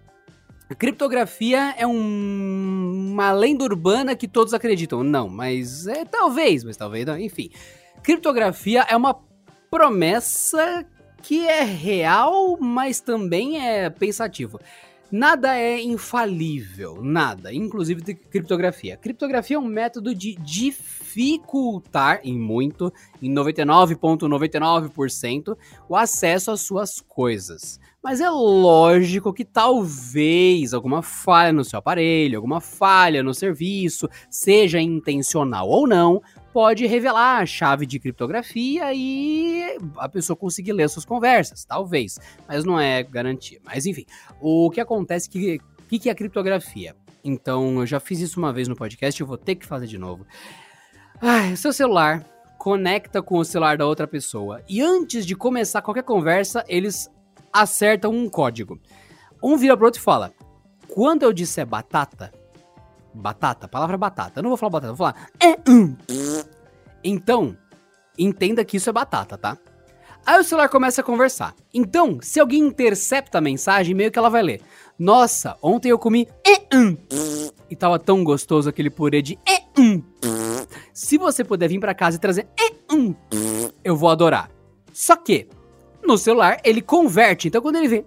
A criptografia é um, uma lenda urbana que todos acreditam. Não, mas é talvez, mas talvez não, enfim. Criptografia é uma promessa que é real, mas também é pensativo. Nada é infalível, nada, inclusive de criptografia. Criptografia é um método de dificultar em muito, em 99,99%, o acesso às suas coisas. Mas é lógico que talvez alguma falha no seu aparelho, alguma falha no serviço, seja intencional ou não, pode revelar a chave de criptografia e a pessoa conseguir ler suas conversas, talvez, mas não é garantia. Mas enfim, o que acontece que o que é a criptografia? Então, eu já fiz isso uma vez no podcast, eu vou ter que fazer de novo. Ah, seu celular conecta com o celular da outra pessoa e antes de começar qualquer conversa, eles acertam um código. Um vira pro outro e fala: "Quando eu disser batata, Batata, palavra batata. Eu não vou falar batata, vou falar. É, hum. Então, entenda que isso é batata, tá? Aí o celular começa a conversar. Então, se alguém intercepta a mensagem, meio que ela vai ler. Nossa, ontem eu comi é, hum. e tava tão gostoso aquele purê de é, hum. Se você puder vir para casa e trazer eu vou adorar. Só que no celular ele converte. Então quando ele vê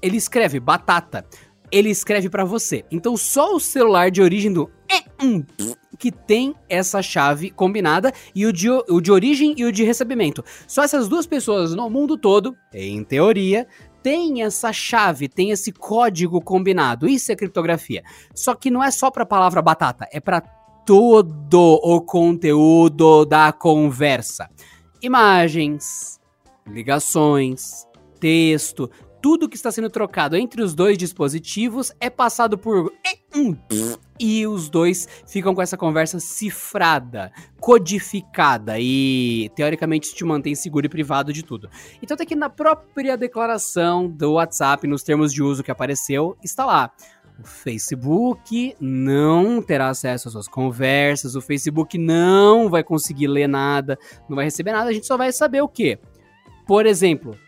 ele escreve batata ele escreve para você. Então só o celular de origem do que tem essa chave combinada e o de, o de origem e o de recebimento. Só essas duas pessoas no mundo todo, em teoria, tem essa chave, tem esse código combinado. Isso é criptografia. Só que não é só para a palavra batata, é para todo o conteúdo da conversa. Imagens, ligações, texto, tudo que está sendo trocado entre os dois dispositivos é passado por e os dois ficam com essa conversa cifrada, codificada e teoricamente te mantém seguro e privado de tudo. Então tá aqui na própria declaração do WhatsApp, nos termos de uso que apareceu, está lá. O Facebook não terá acesso às suas conversas, o Facebook não vai conseguir ler nada, não vai receber nada, a gente só vai saber o quê? Por exemplo,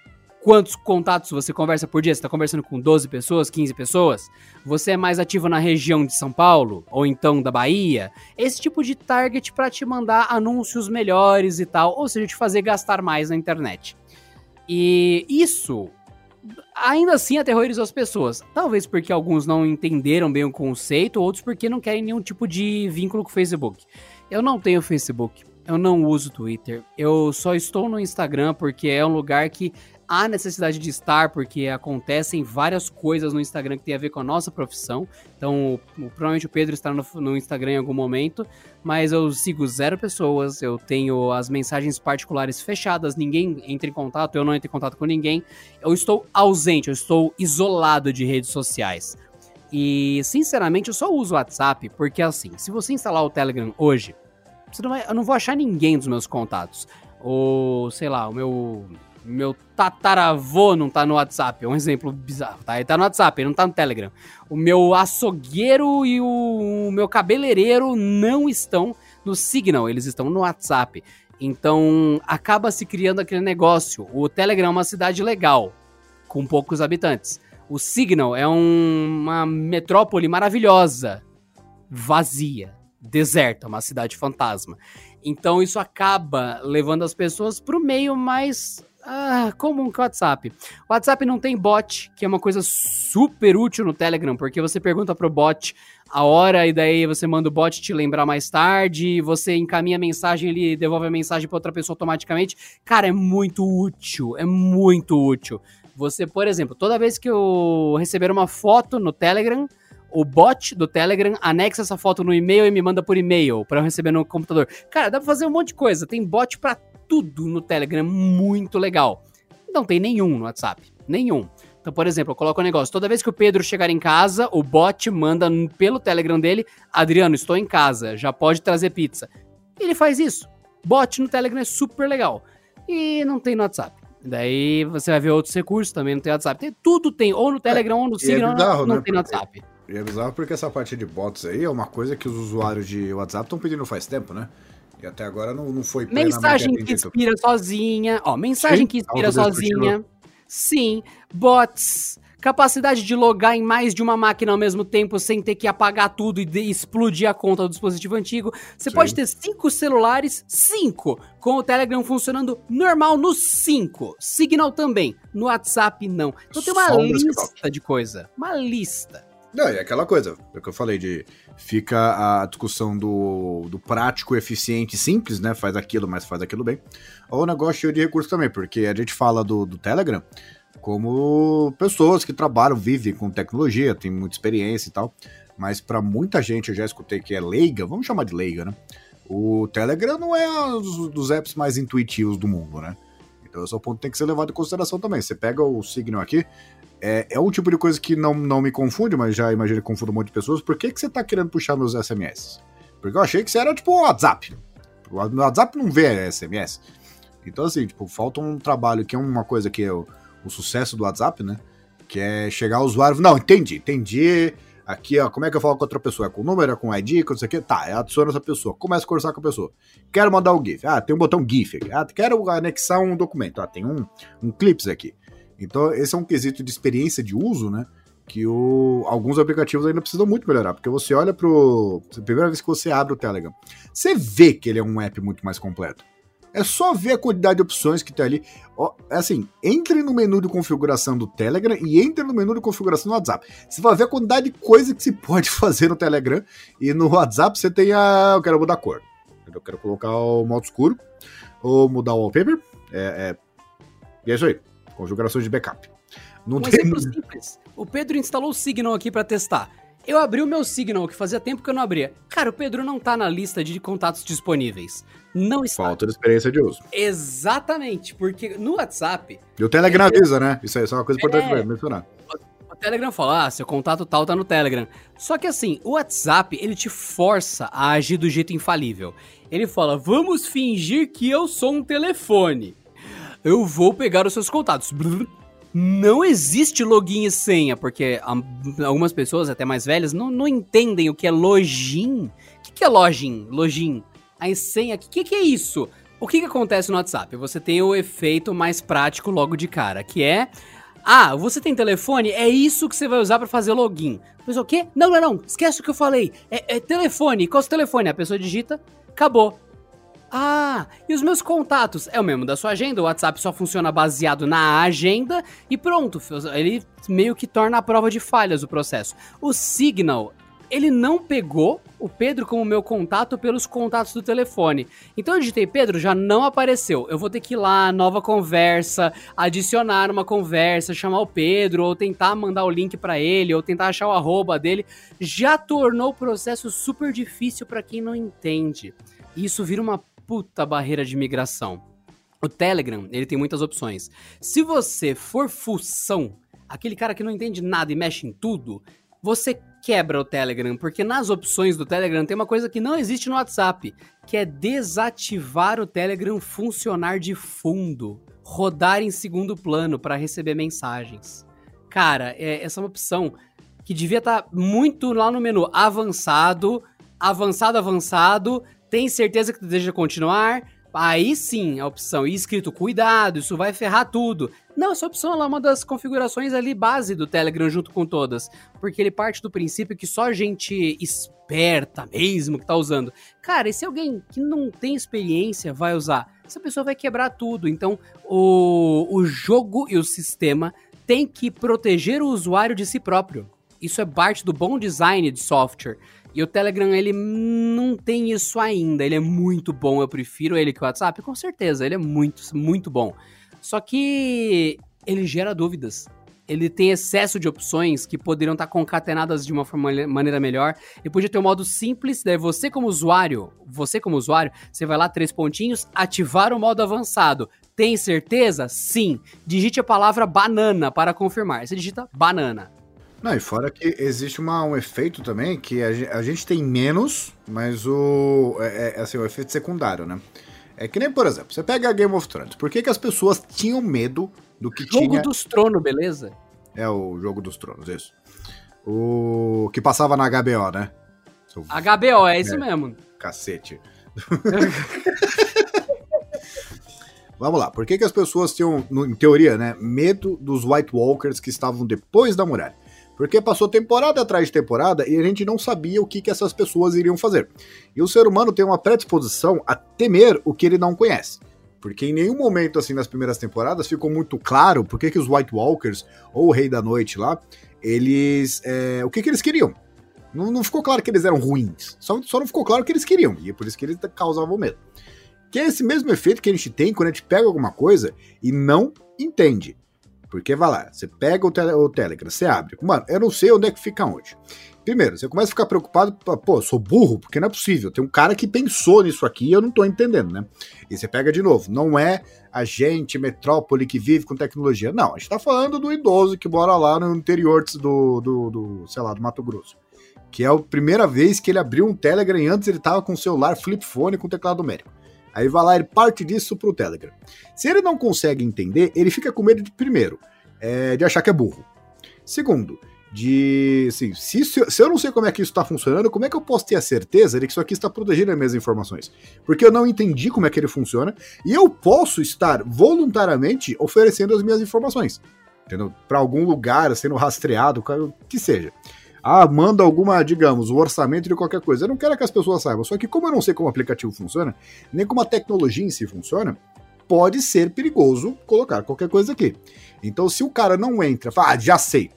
quantos contatos você conversa por dia? Você está conversando com 12 pessoas, 15 pessoas? Você é mais ativo na região de São Paulo? Ou então da Bahia? Esse tipo de target para te mandar anúncios melhores e tal, ou seja, te fazer gastar mais na internet. E isso ainda assim aterrorizou as pessoas. Talvez porque alguns não entenderam bem o conceito, outros porque não querem nenhum tipo de vínculo com o Facebook. Eu não tenho Facebook, eu não uso Twitter, eu só estou no Instagram porque é um lugar que há necessidade de estar, porque acontecem várias coisas no Instagram que tem a ver com a nossa profissão. Então, provavelmente o Pedro está no, no, Instagram em algum momento, mas eu sigo zero pessoas, eu tenho as mensagens particulares fechadas, ninguém entra em contato, eu não entro em contato com ninguém. Eu estou ausente, eu estou isolado de redes sociais. E, sinceramente, eu só uso o WhatsApp porque, assim, se você instalar o Telegram hoje, você não vai, eu não vou achar ninguém dos meus contatos. Ou, sei lá, o meu meu tataravô não tá no WhatsApp. É um exemplo bizarro, tá? Ele tá no WhatsApp, ele não tá no Telegram. O meu açougueiro e o meu cabeleireiro não estão no Signal, eles estão no WhatsApp. Então acaba se criando aquele negócio. O Telegram é uma cidade legal, com poucos habitantes. O Signal é um, uma metrópole maravilhosa, vazia, deserta, uma cidade fantasma. Então isso acaba levando as pessoas para o meio mais ah, comum que o WhatsApp. O WhatsApp não tem bot, que é uma coisa super útil no Telegram, porque você pergunta pro bot a hora e daí você manda o bot te lembrar mais tarde, você encaminha a mensagem, ele devolve a mensagem para outra pessoa automaticamente. Cara, é muito útil, é muito útil. Você, por exemplo, toda vez que eu receber uma foto no Telegram, o bot do Telegram anexa essa foto no e-mail e me manda por e-mail para eu receber no computador. Cara, dá pra fazer um monte de coisa. Tem bot para tudo no Telegram muito legal. Não tem nenhum no WhatsApp. Nenhum. Então, por exemplo, eu coloco um negócio. Toda vez que o Pedro chegar em casa, o bot manda pelo Telegram dele: Adriano, estou em casa, já pode trazer pizza. Ele faz isso. Bot no Telegram é super legal. E não tem no WhatsApp. Daí você vai ver outros recursos também, não tem WhatsApp. Tem, tudo tem, ou no Telegram, é, ou no Signal, é bizarro, não, não né? tem no WhatsApp. E é bizarro porque essa parte de bots aí é uma coisa que os usuários de WhatsApp estão pedindo faz tempo, né? E até agora não, não foi Mensagem que inspira sozinha. Ó, mensagem Sim, que inspira sozinha. Sim. Bots. Capacidade de logar em mais de uma máquina ao mesmo tempo sem ter que apagar tudo e explodir a conta do dispositivo antigo. Você Sim. pode ter cinco celulares, cinco, com o Telegram funcionando normal nos cinco. Signal também. No WhatsApp, não. Então tem uma Só lista de coisa. Uma lista. Não, é aquela coisa, é o que eu falei de fica a discussão do, do prático, eficiente, simples, né? Faz aquilo, mas faz aquilo bem. Ou o negócio de recursos também, porque a gente fala do, do Telegram como pessoas que trabalham, vivem com tecnologia, tem muita experiência e tal. Mas para muita gente, eu já escutei que é leiga, vamos chamar de leiga, né? O Telegram não é um dos apps mais intuitivos do mundo, né? Então esse é o ponto que tem que ser levado em consideração também. Você pega o Signal aqui, é, é um tipo de coisa que não, não me confunde, mas já imagino que confunde um monte de pessoas. Por que, que você tá querendo puxar meus SMS? Porque eu achei que você era tipo o WhatsApp. O WhatsApp não vê SMS. Então, assim, tipo, falta um trabalho que é uma coisa que é o, o sucesso do WhatsApp, né? Que é chegar ao usuário. Não, entendi, entendi. Aqui, ó, como é que eu falo com outra pessoa? É com número, é com ID, com isso aqui? Tá, eu adiciono essa pessoa. Começa a conversar com a pessoa. Quero mandar um GIF. Ah, tem um botão GIF aqui. Ah, quero anexar um documento. Ah, tem um, um clips aqui. Então, esse é um quesito de experiência de uso, né? Que o, alguns aplicativos ainda precisam muito melhorar. Porque você olha pro. A primeira vez que você abre o Telegram, você vê que ele é um app muito mais completo. É só ver a quantidade de opções que tem ali. É assim, entre no menu de configuração do Telegram e entre no menu de configuração do WhatsApp. Você vai ver a quantidade de coisa que se pode [laughs] fazer no Telegram. E no WhatsApp você tem a. Eu quero mudar a cor. Eu quero colocar o modo escuro. Ou mudar o wallpaper. É, é... E é isso aí configurações de backup. Não um tem... exemplo simples. O Pedro instalou o Signal aqui para testar. Eu abri o meu Signal, que fazia tempo que eu não abria. Cara, o Pedro não tá na lista de contatos disponíveis. Não está. Falta de experiência de uso. Exatamente, porque no WhatsApp. E o Telegram é... avisa, né? Isso aí é uma coisa importante é... pra mencionar. O Telegram fala, ah, seu contato tal tá no Telegram. Só que assim, o WhatsApp, ele te força a agir do jeito infalível. Ele fala, vamos fingir que eu sou um telefone eu vou pegar os seus contatos. não existe login e senha, porque algumas pessoas, até mais velhas, não, não entendem o que é login. O que, que é login? Login. A senha, o que, que é isso? O que, que acontece no WhatsApp? Você tem o efeito mais prático logo de cara, que é ah, você tem telefone? É isso que você vai usar para fazer login. Pessoa, o quê? Não, não, não. Esquece o que eu falei. É, é telefone. Qual é o seu telefone? A pessoa digita, acabou. Ah, e os meus contatos? É o mesmo da sua agenda, o WhatsApp só funciona baseado na agenda e pronto, ele meio que torna a prova de falhas o processo. O Signal, ele não pegou o Pedro como meu contato pelos contatos do telefone. Então eu digitei Pedro, já não apareceu. Eu vou ter que ir lá, nova conversa, adicionar uma conversa, chamar o Pedro, ou tentar mandar o link para ele, ou tentar achar o arroba dele. Já tornou o processo super difícil para quem não entende. Isso vira uma puta barreira de migração. O Telegram, ele tem muitas opções. Se você for fução, aquele cara que não entende nada e mexe em tudo, você quebra o Telegram, porque nas opções do Telegram tem uma coisa que não existe no WhatsApp, que é desativar o Telegram funcionar de fundo, rodar em segundo plano para receber mensagens. Cara, é, essa é uma opção que devia estar tá muito lá no menu avançado, avançado, avançado, tem certeza que deseja continuar? Aí sim, a opção e escrito cuidado, isso vai ferrar tudo. Não, essa opção é uma das configurações ali base do Telegram junto com todas, porque ele parte do princípio que só gente esperta mesmo que tá usando. Cara, e se alguém que não tem experiência vai usar, essa pessoa vai quebrar tudo. Então, o, o jogo e o sistema tem que proteger o usuário de si próprio. Isso é parte do bom design de software. E o Telegram, ele não tem isso ainda. Ele é muito bom, eu prefiro ele que o WhatsApp, com certeza. Ele é muito, muito bom. Só que ele gera dúvidas. Ele tem excesso de opções que poderiam estar concatenadas de uma forma, maneira melhor. Ele podia ter um modo simples, daí você como usuário, você como usuário, você vai lá, três pontinhos, ativar o modo avançado. Tem certeza? Sim. Digite a palavra banana para confirmar. Você digita banana. Não, e fora que existe uma, um efeito também que a gente, a gente tem menos, mas o. É, é, assim, o efeito secundário, né? É que nem, por exemplo, você pega a Game of Thrones. Por que, que as pessoas tinham medo do que jogo tinha. Jogo dos Tronos, beleza? É o Jogo dos Tronos, isso. O que passava na HBO, né? HBO, é isso é. mesmo. Cacete. [laughs] Vamos lá, por que, que as pessoas tinham, em teoria, né, medo dos White Walkers que estavam depois da muralha? Porque passou temporada atrás de temporada e a gente não sabia o que, que essas pessoas iriam fazer. E o ser humano tem uma predisposição a temer o que ele não conhece. Porque em nenhum momento, assim, nas primeiras temporadas, ficou muito claro por que, que os White Walkers, ou o Rei da Noite lá, eles. É, o que, que eles queriam. Não, não, ficou claro que eles eram ruins. Só, só não ficou claro que eles queriam. E é por isso que eles causavam medo. Que é esse mesmo efeito que a gente tem quando a gente pega alguma coisa e não entende. Porque vai lá, você pega o, tele, o Telegram, você abre. Mano, eu não sei onde é que fica onde. Primeiro, você começa a ficar preocupado, pô, sou burro, porque não é possível. Tem um cara que pensou nisso aqui e eu não tô entendendo, né? E você pega de novo, não é a gente, metrópole, que vive com tecnologia. Não, a gente tá falando do idoso que mora lá no interior do, do, do sei lá, do Mato Grosso. Que é a primeira vez que ele abriu um Telegram e antes ele tava com o celular flip phone com teclado numérico. Aí vai lá, ele parte disso pro Telegram. Se ele não consegue entender, ele fica com medo de, primeiro, é, de achar que é burro. Segundo, de. Assim, se, se eu não sei como é que isso está funcionando, como é que eu posso ter a certeza de que isso aqui está protegendo as minhas informações? Porque eu não entendi como é que ele funciona e eu posso estar voluntariamente oferecendo as minhas informações. Entendeu? Para algum lugar, sendo rastreado, o que seja ah, manda alguma, digamos, o um orçamento de qualquer coisa. Eu não quero que as pessoas saibam. Só que como eu não sei como o aplicativo funciona, nem como a tecnologia em si funciona, pode ser perigoso colocar qualquer coisa aqui. Então, se o cara não entra, fala, ah, já sei,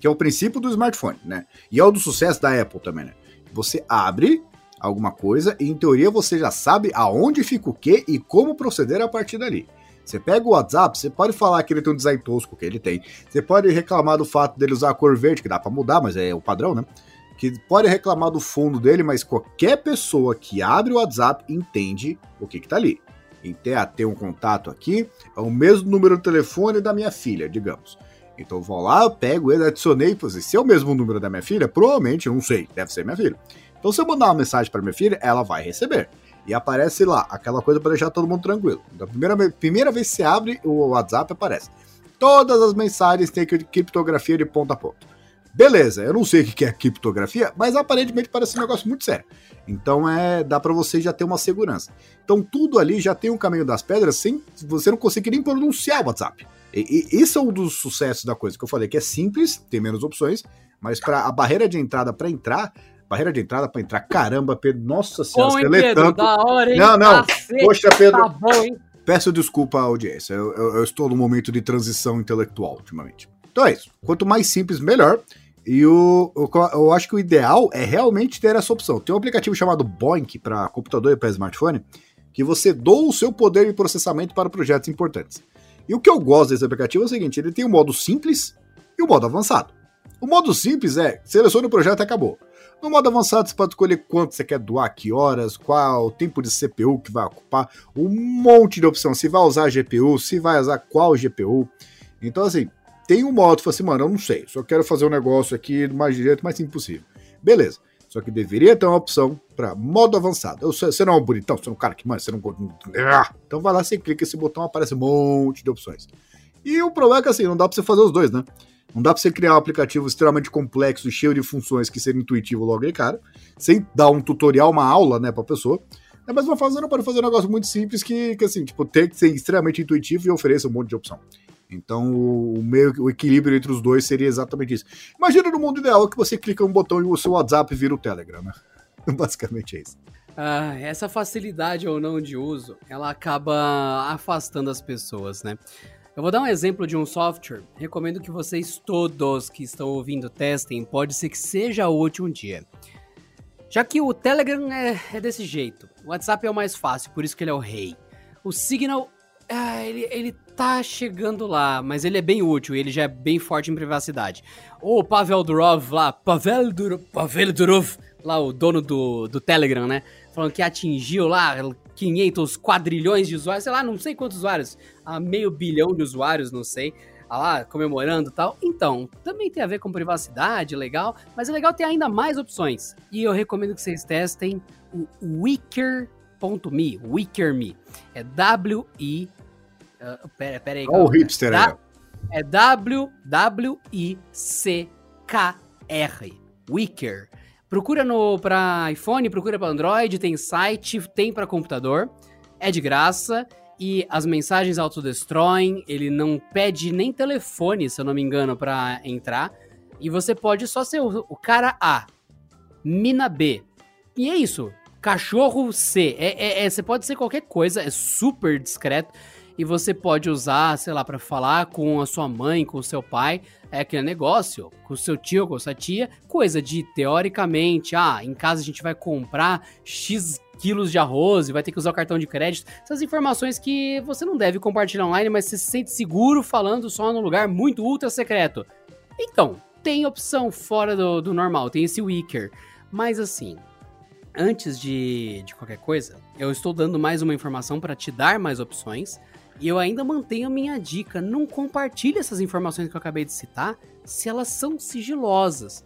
que é o princípio do smartphone, né? E é o do sucesso da Apple também, né? Você abre alguma coisa e, em teoria, você já sabe aonde fica o quê e como proceder a partir dali. Você pega o WhatsApp, você pode falar que ele tem um design tosco, que ele tem. Você pode reclamar do fato dele usar a cor verde, que dá para mudar, mas é o padrão, né? Que pode reclamar do fundo dele, mas qualquer pessoa que abre o WhatsApp entende o que, que tá ali. Então, ah, tem um contato aqui, é o mesmo número de telefone da minha filha, digamos. Então eu vou lá, pego ele, adicionei, se é o mesmo número da minha filha, provavelmente, eu não sei, deve ser minha filha. Então se eu mandar uma mensagem para minha filha, ela vai receber. E aparece lá, aquela coisa para deixar todo mundo tranquilo. Da primeira, primeira vez que você abre o WhatsApp, aparece. Todas as mensagens têm criptografia de ponta a ponta. Beleza, eu não sei o que é criptografia, mas aparentemente parece um negócio muito sério. Então é, dá para você já ter uma segurança. Então tudo ali já tem um caminho das pedras sem você não conseguir nem pronunciar o WhatsApp. E, e isso é um dos sucessos da coisa que eu falei, que é simples, tem menos opções, mas para a barreira de entrada para entrar, barreira de entrada para entrar, caramba, Pedro, nossa senhora, Bom, você Pedro? Da hora, hein? Não, não, Cacete, poxa, Pedro, Tá bom, hein? Peço desculpa à audiência, eu, eu- eu estou num momento de transição intelectual ultimamente. Então é isso. Quanto mais simples, melhor. E o, o- eu acho que o ideal é realmente ter essa opção. Tem um aplicativo chamado Boink para computador e para smartphone que você doa o seu poder de processamento para projetos importantes. E o que eu gosto desse aplicativo é o seguinte: ele tem o modo simples e o modo avançado. O modo simples é selecione o projeto e acabou. No modo avançado, você pode escolher quanto você quer doar, que horas, qual o tempo de CPU que vai ocupar, um monte de opção. Se vai usar GPU, se vai usar qual GPU. Então, assim, tem um modo, fala assim, mano, eu não sei, só quero fazer um negócio aqui do mais direito, mais simples possível. Beleza. Só que deveria ter uma opção para modo avançado. Eu- Você não é um bonitão, você é um cara que, mano, você não. Ah! Então vai lá, você clica esse botão, aparece um monte de opções. E o problema é que assim, não dá pra você fazer os dois, né? Não dá pra você criar um aplicativo extremamente complexo, cheio de funções que seja intuitivo logo de cara, sem dar um tutorial, uma aula, né, pra pessoa. Da mesma forma, você não pode fazer um negócio muito simples que, que assim, tipo, tem que ser extremamente intuitivo e ofereça um monte de opção. Então, o meio, o equilíbrio entre os dois seria exatamente isso. Imagina no mundo ideal que você clica um botão e o seu WhatsApp vira o Telegram, né? [laughs] Basicamente é isso. Ah, essa facilidade ou não de uso, ela acaba afastando as pessoas, né? Eu vou dar um exemplo de um software. Recomendo que vocês todos que estão ouvindo testem. Pode ser que seja útil um dia. Já que o Telegram é, é desse jeito, o WhatsApp é o mais fácil, por isso que ele é o rei. O Signal, ah, ele, ele tá chegando lá, mas ele é bem útil, ele já é bem forte em privacidade. O Pavel Durov lá, Pavel, Dur Pavel Durov, lá o dono do, do Telegram, né? Falando que atingiu lá 500 quadrilhões de usuários, sei lá, não sei quantos usuários, a meio bilhão de usuários, não sei ah lá, comemorando e tal. Então, também tem a ver com privacidade, legal, mas é legal ter ainda mais opções. E eu recomendo que vocês testem o Wicker.me, WickerMe. É W-I... Uh, pera, pera aí. Olha o hipster aí. É W-W-I-C-K-R. Wicker. Procura no para iPhone, procura para Android, tem site, tem para computador. É de graça e as mensagens autodestroem, ele não pede nem telefone, se eu não me engano, para entrar. E você pode só ser o, o cara A, mina B. E é isso. Cachorro C. É, é- é- você pode ser qualquer coisa, é super discreto. E você pode usar, sei lá, para falar com a sua mãe, com o seu pai. É aquele negócio, com seu tio, com sua tia. Coisa de, teoricamente, ah, em casa a gente vai comprar X quilos de arroz e vai ter que usar o cartão de crédito. Essas informações que você não deve compartilhar online, mas você se sente seguro falando só num lugar muito ultra secreto. Então, tem opção fora do, do normal, tem esse Wicker. Mas assim, antes de, de qualquer coisa, eu estou dando mais uma informação para te dar mais opções. E eu ainda mantenho a minha dica: não compartilhe essas informações que eu acabei de citar se elas são sigilosas.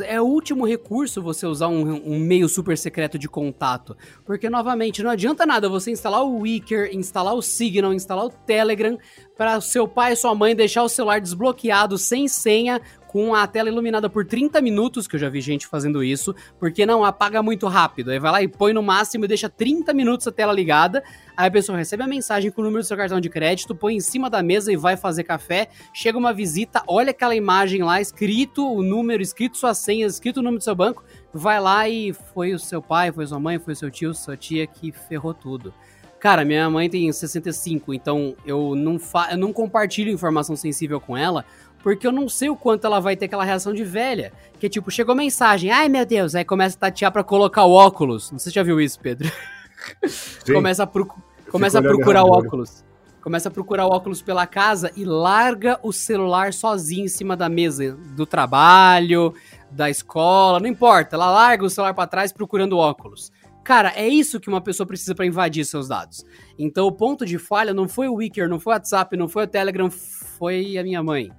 É o último recurso você usar um, um meio super secreto de contato. Porque, novamente, não adianta nada você instalar o Wicker, instalar o Signal, instalar o Telegram, para seu pai e sua mãe deixar o celular desbloqueado sem senha, com a tela iluminada por 30 minutos, que eu já vi gente fazendo isso, porque não apaga muito rápido. Aí vai lá e põe no máximo e deixa 30 minutos a tela ligada. Aí a pessoa recebe a mensagem com o número do seu cartão de crédito, põe em cima da mesa e vai fazer café. Chega uma visita, olha aquela imagem lá, escrito o número, escrito sua senha, escrito o número do seu banco, vai lá e foi o seu pai, foi sua mãe, foi seu tio, sua tia que ferrou tudo. Cara, minha mãe tem 65, então eu não, fa eu não compartilho informação sensível com ela, porque eu não sei o quanto ela vai ter aquela reação de velha. Que tipo, chegou mensagem, ai meu Deus, aí começa a tatear pra colocar o óculos. Não sei se você já viu isso, Pedro. [laughs] Sim. começa a, procu- começa a procurar o óculos. Começa a procurar o óculos pela casa e larga o celular sozinho em cima da mesa do trabalho, da escola, não importa. Ela larga o celular pra trás procurando o óculos. Cara, é isso que uma pessoa precisa pra invadir seus dados. Então o ponto de falha não foi o Wicker, não foi o WhatsApp, não foi o Telegram, foi a minha mãe.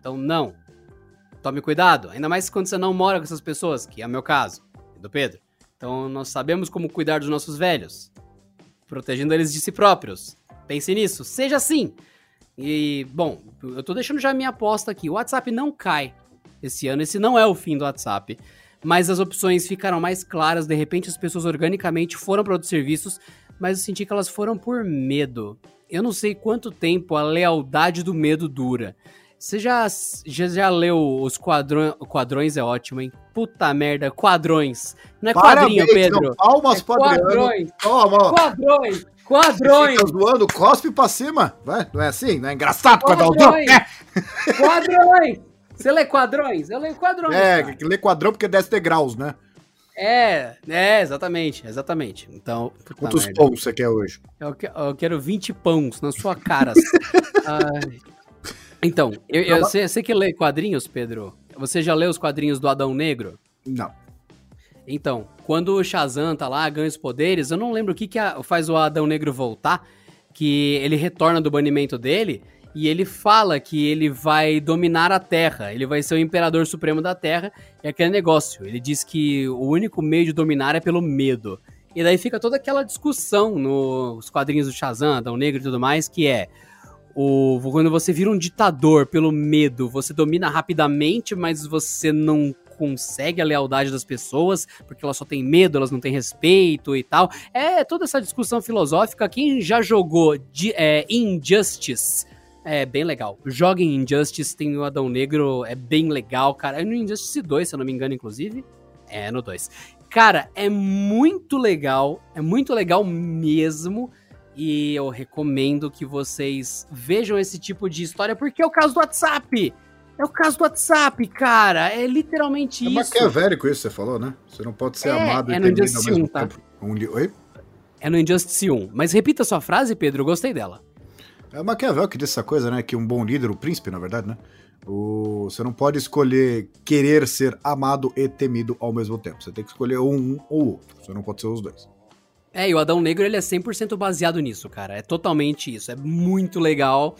Então não. Tome cuidado, ainda mais quando você não mora com essas pessoas, que é o meu caso, do Pedro. Então nós sabemos como cuidar dos nossos velhos, protegendo eles de si próprios. Pense nisso, seja assim. E, bom, eu tô deixando já a minha aposta aqui. O WhatsApp não cai esse ano. Esse não é o fim do WhatsApp. Mas as opções ficaram mais claras. De repente, as pessoas organicamente foram para outros serviços. Mas eu senti que elas foram por medo. Eu não sei quanto tempo a lealdade do medo dura. Você já, já, já leu os quadrões? Quadrões é ótimo, hein? Puta merda, quadrões. Não é Parabéns, quadrinho, Pedro. Não, palmas é quadrões. Toma. Quadrões. Quadrões. Fica zoando, cospe pra cima. Vai, não é assim? Não é engraçado o Quadrões. Quadrões. Você lê quadrões? Eu leio quadrões. É, cara. que lê quadrão porque desce degraus, né? É, é, exatamente, exatamente. Então, Quantos merda. pães você quer hoje? Eu, eu quero 20 pães na sua cara. [laughs] Ai. Então, eu, eu, você, você que lê quadrinhos, Pedro? Você já leu os quadrinhos do Adão Negro? Não. Então, quando o Shazam tá lá, ganha os poderes, eu não lembro o que, que a- faz o Adão Negro voltar, que ele retorna do banimento dele e ele fala que ele vai dominar a Terra, ele vai ser o Imperador Supremo da Terra, e aquele negócio, ele diz que o único meio de dominar é pelo medo. E daí fica toda aquela discussão nos quadrinhos do Shazam, Adão Negro e tudo mais, que é o quando você vira um ditador pelo medo, você domina rapidamente, mas você não consegue a lealdade das pessoas, porque elas só têm medo, elas não têm respeito e tal. É toda essa discussão filosófica. Quem já jogou de, é, Injustice é bem legal. Joguem Injustice, tem o Adão Negro, é bem legal, cara. É no Injustice 2, se eu não me engano, inclusive. É, no 2. Cara, é muito legal, é muito legal mesmo. E eu recomendo que vocês vejam esse tipo de história, porque é o caso do WhatsApp. É o caso do WhatsApp, cara. É literalmente É isso. maquiavélico isso que você falou, né? Você não pode ser É, amado é e temido ao mesmo 1, tá? tempo. Um Oi? É no Injustice 1. Mas repita sua frase, Pedro. Eu gostei dela. É Maquiavel que diz essa coisa, né? Que um bom líder, o príncipe, na verdade, né? O... Você não pode escolher querer ser amado e temido ao mesmo tempo. Você tem que escolher um ou outro. Você não pode ser os dois. É, e o Adão Negro ele é 100% baseado nisso, cara. É totalmente isso. É muito legal.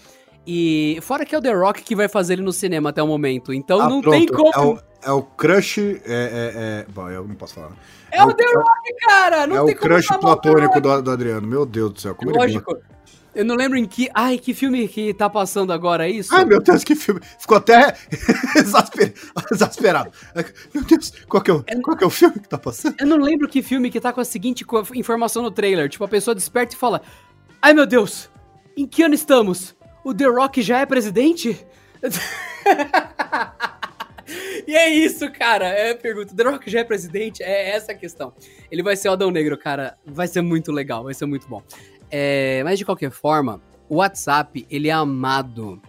E fora que é o The Rock que vai fazer ele no cinema até o momento. Então Ah, não pronto. tem como. É o, é o crush. É, é, é... Bom, eu não posso falar. né? É, o The Rock, cara! Não é tem o como crush platônico do, do Adriano. Meu Deus do céu, como ele Lógico. Eu não lembro em que. Ai, que filme que tá passando agora é isso? Ai, meu Deus, que filme. Ficou até [laughs] exasper- exasperado. Meu Deus, qual que, é o, qual que é o filme que tá passando? Eu não lembro que filme que tá com a seguinte informação no trailer. Tipo, a pessoa desperta e fala: Ai meu Deus, em que ano estamos? O The Rock já é presidente? [laughs] e é isso, cara. É a pergunta: The Rock já é presidente? É essa a questão. Ele vai ser o Adão Negro, cara. Vai ser muito legal, vai ser muito bom. É, mas de qualquer forma, o WhatsApp, ele é amado.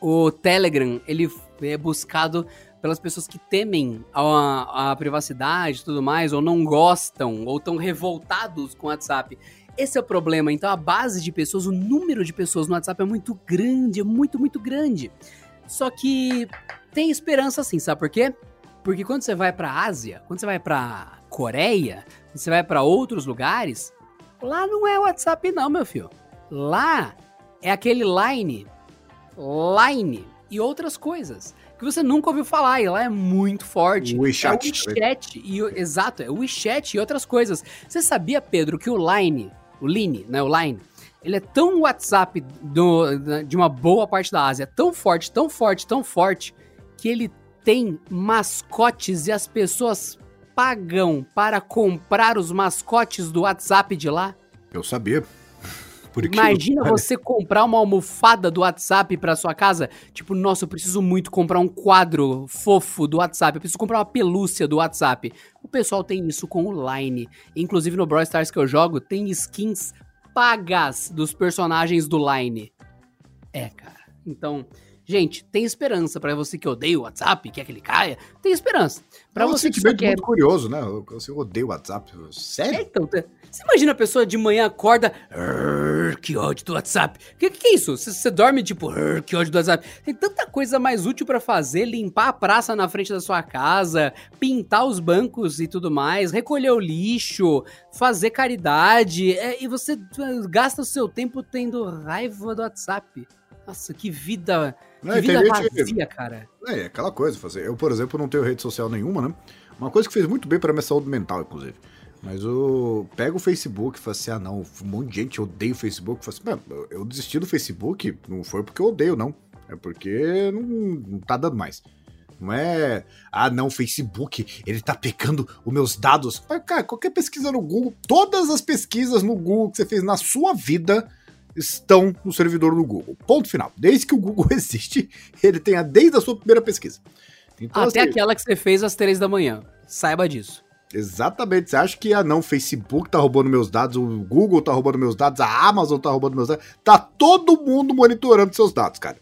O Telegram, ele é buscado pelas pessoas que temem a, a privacidade e tudo mais, ou não gostam, ou estão revoltados com o WhatsApp. Esse é o problema. Então a base de pessoas, o número de pessoas no WhatsApp é muito grande, é muito, muito grande. Só que tem esperança sim, sabe por quê? Porque quando você vai pra Ásia, quando você vai pra Coreia, quando você vai pra outros lugares, lá não é WhatsApp não, meu filho. Lá é aquele Line, Line e outras coisas que você nunca ouviu falar e lá é muito forte. O WeChat É o WeChat e exato, é o WeChat e outras coisas. Você sabia, Pedro, que o Line, o Line, né, o Line, ele é tão WhatsApp do- de uma boa parte da Ásia, tão forte, tão forte, tão forte, que ele tem mascotes e as pessoas pagam para comprar os mascotes do WhatsApp de lá. Eu sabia. Imagina você comprar uma almofada do WhatsApp pra sua casa. Tipo, nossa, eu preciso muito comprar um quadro fofo do WhatsApp. Eu preciso comprar uma pelúcia do WhatsApp. O pessoal tem isso com o Line. Inclusive no Brawl Stars que eu jogo, tem skins pagas dos personagens do Line. É, cara. Então, gente, tem esperança pra você que odeia o WhatsApp, quer que ele caia. Tem esperança. Pra é um você que sentimento quer muito curioso, né? Eu odeio o WhatsApp. Sério? é, então, você imagina a pessoa de manhã acorda, "Arr, que ódio do WhatsApp. Que que é isso? Você, você dorme tipo, "Arr, que ódio do WhatsApp. Tem tanta coisa mais útil pra fazer, limpar a praça na frente da sua casa, pintar os bancos e tudo mais, recolher o lixo, fazer caridade, é, e você uh, gasta o seu tempo tendo raiva do WhatsApp. Nossa, que vida, Não, e tem vida vazia, cara. É, é aquela coisa. Fazer. Eu, por exemplo, não tenho rede social nenhuma, né? Uma coisa que fez muito bem pra minha saúde mental, inclusive. Mas o. Pega o Facebook e fala assim: ah, não, um monte de gente odeia o Facebook. Fala assim, eu desisti do Facebook, não foi porque eu odeio, não. É porque não, não tá dando mais. Não é, ah, não, Facebook, ele tá pegando os meus dados. Mas, cara, qualquer pesquisa no Google, todas as pesquisas no Google que você fez na sua vida estão no servidor do Google. Ponto final. Desde que o Google [laughs] existe, ele tem a desde a sua primeira pesquisa. Então, Até assim, aquela que você fez às três da manhã. Saiba disso. Exatamente. Você acha que, ah, não, o Facebook tá roubando meus dados, o Google tá roubando meus dados, a Amazon tá roubando meus dados. Tá todo mundo monitorando seus dados, cara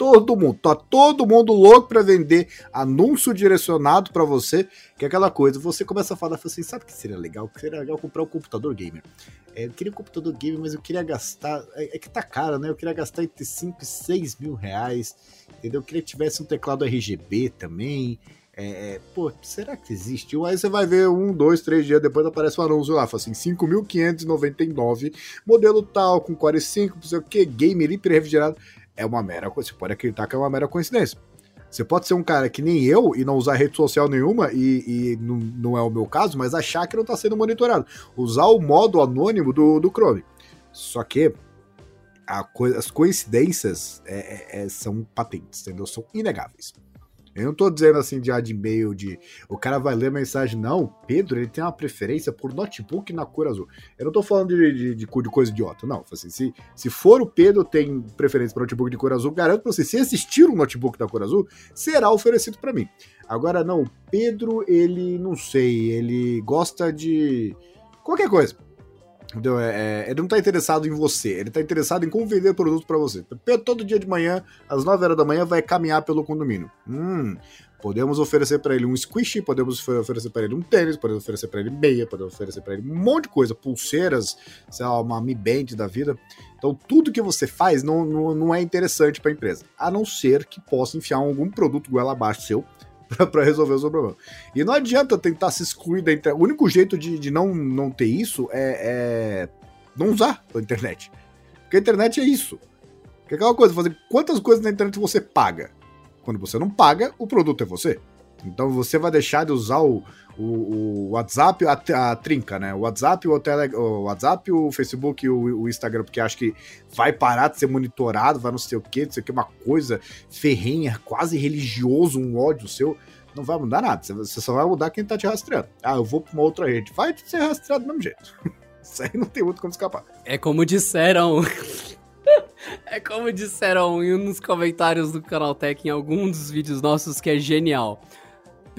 todo mundo, tá todo mundo louco para vender anúncio direcionado para você, que é aquela coisa, você começa a falar assim, sabe o que seria legal? Seria legal comprar um computador gamer. É, eu queria um computador gamer, mas eu queria gastar, é, é, que tá caro, né? Eu queria gastar entre 5 e 6 mil reais, entendeu? Eu queria que tivesse um teclado RGB também, é, é, pô, será que existe? Aí você vai ver um, dois, três dias depois aparece um anúncio lá, fala assim, 5.599, modelo tal, com 45, não sei o que, gamer hiper refrigerado é uma mera coisa. Você pode acreditar que é uma mera coincidência. Você pode ser um cara que nem eu e não usar rede social nenhuma, e, e não, não, é o meu caso, mas achar que não está sendo monitorado. Usar o modo anônimo do, do Chrome. Só que co as coincidências é, é, é, são patentes, entendeu? São inegáveis. Eu não tô dizendo assim de, e-mail, de o cara vai ler mensagem, não. Pedro, ele tem uma preferência por notebook na cor azul. Eu não tô falando de, de, de, de coisa idiota, não. Assim, se, se for o Pedro tem preferência por notebook de cor azul, garanto pra você, se existir um notebook da cor azul, será oferecido para mim. Agora, não, o Pedro, ele, não sei, ele gosta de qualquer coisa. Entendeu? É, é, ele não está interessado em você, ele está interessado em como vender produto para você. Todo dia de manhã, às 9 horas da manhã, vai caminhar pelo condomínio. Hum, podemos oferecer para ele um squishy, podemos oferecer para ele um tênis, podemos oferecer para ele meia, podemos oferecer para ele um monte de coisa, pulseiras, sei lá, uma Mi Band da vida. Então, tudo que você faz não, não, não é interessante para a empresa, a não ser que possa enfiar algum produto goela abaixo seu para resolver o seu problema. E não adianta tentar se excluir da internet. O único jeito de, de não, não ter isso é, é não usar a internet. Porque a internet é isso. Que é aquela coisa, fazer quantas coisas na internet você paga? Quando você não paga, o produto é você. Então você vai deixar de usar o, o, o WhatsApp, a, a, trinca, né? O WhatsApp, o, tele, o WhatsApp, o Facebook e o, o, Instagram, porque acho que vai parar de ser monitorado, vai não sei o que, não sei o que, uma coisa ferrenha, quase religioso, um ódio seu. Não vai mudar nada, você só vai mudar quem tá te rastreando. Ah, eu vou pra uma outra rede. Vai ser rastreado do mesmo jeito. [laughs] Isso aí não tem muito como escapar. É como disseram. [laughs] é como disseram nos comentários do Canal Tech em algum dos vídeos nossos que é genial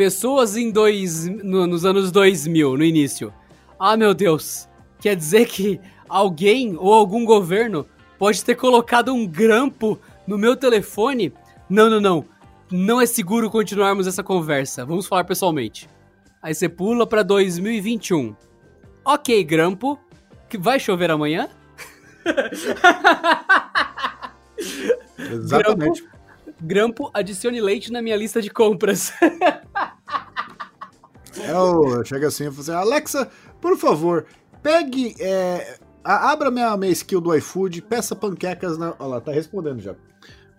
pessoas em dois, no, nos anos 2000, no início. Ah, meu Deus. Quer dizer que alguém ou algum governo pode ter colocado um grampo no meu telefone? Não, não, não. Não é seguro continuarmos essa conversa. Vamos falar pessoalmente. Aí você pula para 2021. Ok, grampo. Que vai chover amanhã? [laughs] Exatamente. Grampo, Grampo, adicione leite na minha lista de compras. [laughs] Eu chego assim e falo assim, Alexa, por favor, pegue. É, abra minha, minha skill do iFood, peça panquecas na. Olha lá, tá respondendo já.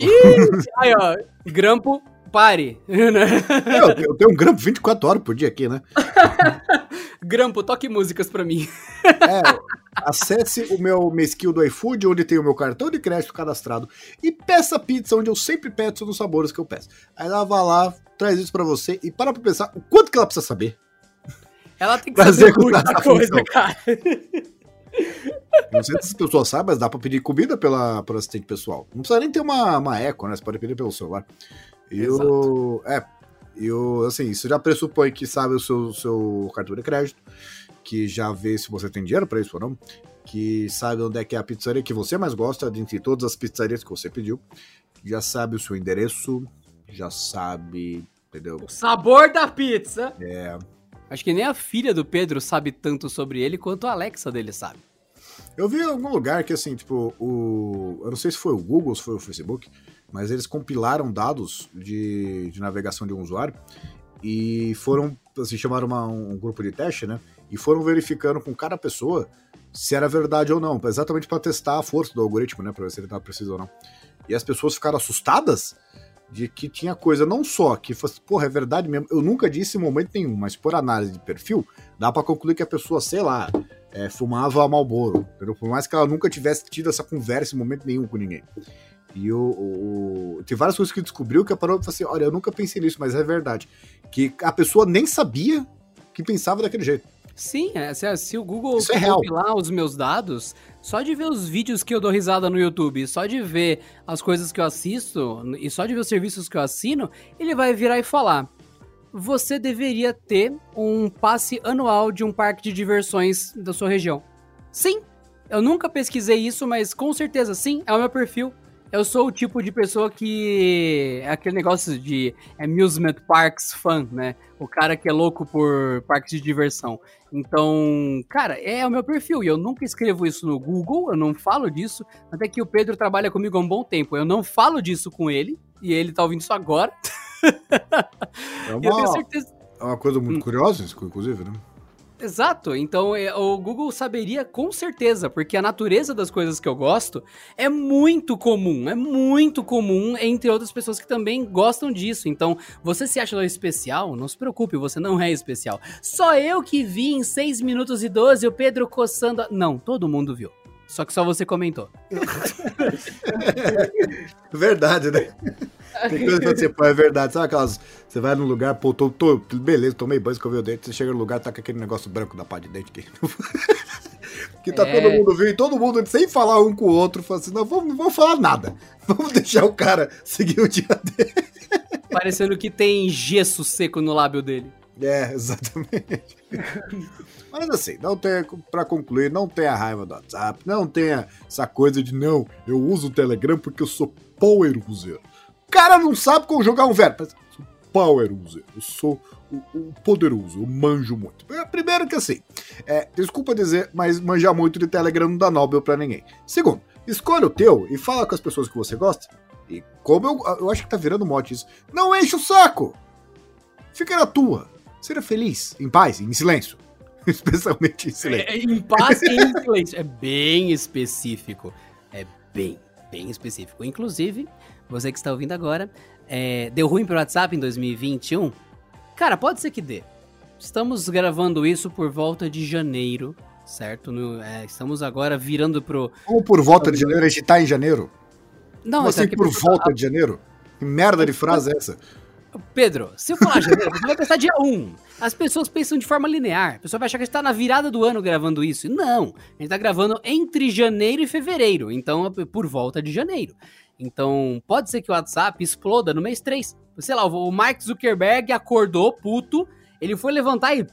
Ih, aí, ó. Grampo, pare. eu, eu tenho um grampo 24 horas por dia aqui, né? [laughs] grampo, toque músicas pra mim. É, acesse o meu, skill do iFood, onde tem o meu cartão de crédito cadastrado, e peça pizza, onde eu sempre peço nos sabores que eu peço. Aí ela vai lá, traz isso pra você e para pra pensar o quanto que ela precisa saber. Ela tem que saber muita coisa, cara. Não sei se as pessoas sabem, mas dá pra pedir comida pela, pelo assistente pessoal. Não precisa nem ter uma, uma eco, né? Você pode pedir pelo celular. E o. É. E o, assim, isso já pressupõe que sabe o seu, seu cartão de crédito, que já vê se você tem dinheiro para isso ou não, que sabe onde é que é a pizzaria que você mais gosta, dentre todas as pizzarias que você pediu, já sabe o seu endereço, já sabe, entendeu? O sabor da pizza. É. Acho que nem a filha do Pedro sabe tanto sobre ele quanto a Alexa dele sabe. Eu vi em algum lugar que, assim, tipo, o. Eu não sei se foi o Google ou se foi o Facebook, mas eles compilaram dados de, de navegação de um usuário e foram. Assim, chamaram uma, um grupo de teste, né? E foram verificando com cada pessoa se era verdade ou não, exatamente para testar a força do algoritmo, né? Pra ver se ele estava preciso ou não. E as pessoas ficaram assustadas de que tinha coisa não só que fosse, porra, é verdade mesmo. Eu nunca disse em momento nenhum, mas por análise de perfil, dá para concluir que a pessoa, sei lá, é, fumava Malboro. Por mais que ela nunca tivesse tido essa conversa em momento nenhum com ninguém. E o, o, tem várias coisas que descobriu que a parou e falou assim: olha, eu nunca pensei nisso, mas é verdade. Que a pessoa nem sabia que pensava daquele jeito. Sim, é, se, se, o Google Isso é compilar os meus dados, só de ver os vídeos que eu dou risada no YouTube, só de ver as coisas que eu assisto e só de ver os serviços que eu assino, ele vai virar e falar: você deveria ter um passe anual de um parque de diversões da sua região. Sim, eu nunca pesquisei isso, mas com certeza sim, é o meu perfil. Eu sou o tipo de pessoa que é aquele negócio de amusement parks fan, né? O cara que é louco por parques de diversão. Então, cara, é o meu perfil. E eu nunca escrevo isso no Google, eu não falo disso. Até que o Pedro trabalha comigo há um bom tempo. Eu não falo disso com ele. E ele tá ouvindo isso agora. É [laughs] uma, eu tenho certeza. É uma coisa muito hum. curiosa, inclusive, né? Exato, então é, o Google saberia com certeza, porque a natureza das coisas que eu gosto é muito comum, é muito comum entre outras pessoas que também gostam disso. Então, você se acha especial? Não se preocupe, você não é especial. Só eu que vi em 6 minutos e 12 o Pedro coçando. A... Não, todo mundo viu. Só que só você comentou. [laughs] Verdade, né? Tem coisa que você pô, é verdade. Sabe aquelas. Você vai num lugar, pô, tô, tô, beleza, tomei banho, escovei o dente, você chega no lugar, tá com aquele negócio branco da pá de dente aqui. [laughs] que tá é... todo mundo vindo e todo mundo, sem falar um com o outro, fala assim: não, vamos, não vamos falar nada. Vamos deixar o cara seguir o dia [laughs] dele. Parecendo que tem gesso seco no lábio dele. É, exatamente. Mas assim, não tem, para concluir, não tenha raiva do WhatsApp, não tenha essa coisa de não, eu uso o Telegram porque eu sou power user. O cara não sabe como jogar um verbo, mas sou power user, eu sou o, o poderoso, eu manjo muito. É, primeiro que assim, é, desculpa dizer, mas manjar muito de Telegram não dá Nobel para ninguém. Segundo, escolha o teu e fala com as pessoas que você gosta. E como eu, eu acho que tá virando mote isso, não enche o saco! Fica na tua. Seja feliz, em paz, em silêncio. [laughs] Especialmente em silêncio. É, em paz e em silêncio. É bem específico. É bem, bem específico. Inclusive, você que está ouvindo agora, é, deu ruim pro WhatsApp em 2021? Cara, pode ser que dê. Estamos gravando isso por volta de janeiro, certo? No, é, estamos agora virando pro. Ou por volta de janeiro? A gente tá em janeiro? Não, Como assim por volta de janeiro? Que merda de frase é essa? Pedro, se eu falar janeiro, você vai pensar dia 1. As pessoas pensam de forma linear. A pessoa vai achar que a gente tá na virada do ano gravando isso. Não, a gente tá gravando entre janeiro e fevereiro. Então, por volta de janeiro. Então, pode ser que o WhatsApp exploda no mês 3. Sei lá, o Mark Zuckerberg acordou puto, ele foi levantar e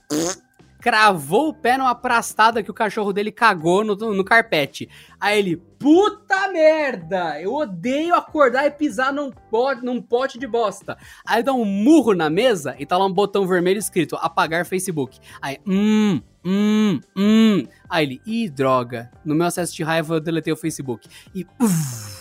cravou o pé numa prastada que o cachorro dele cagou no, no carpete. Aí ele, puta merda, eu odeio acordar e pisar num pote, num pote de bosta. Aí dá um murro na mesa e tá lá um botão vermelho escrito apagar Facebook. Aí, hum, hum, hum. Aí ele, ih, droga, no meu acesso de raiva eu deletei o Facebook. E, uff,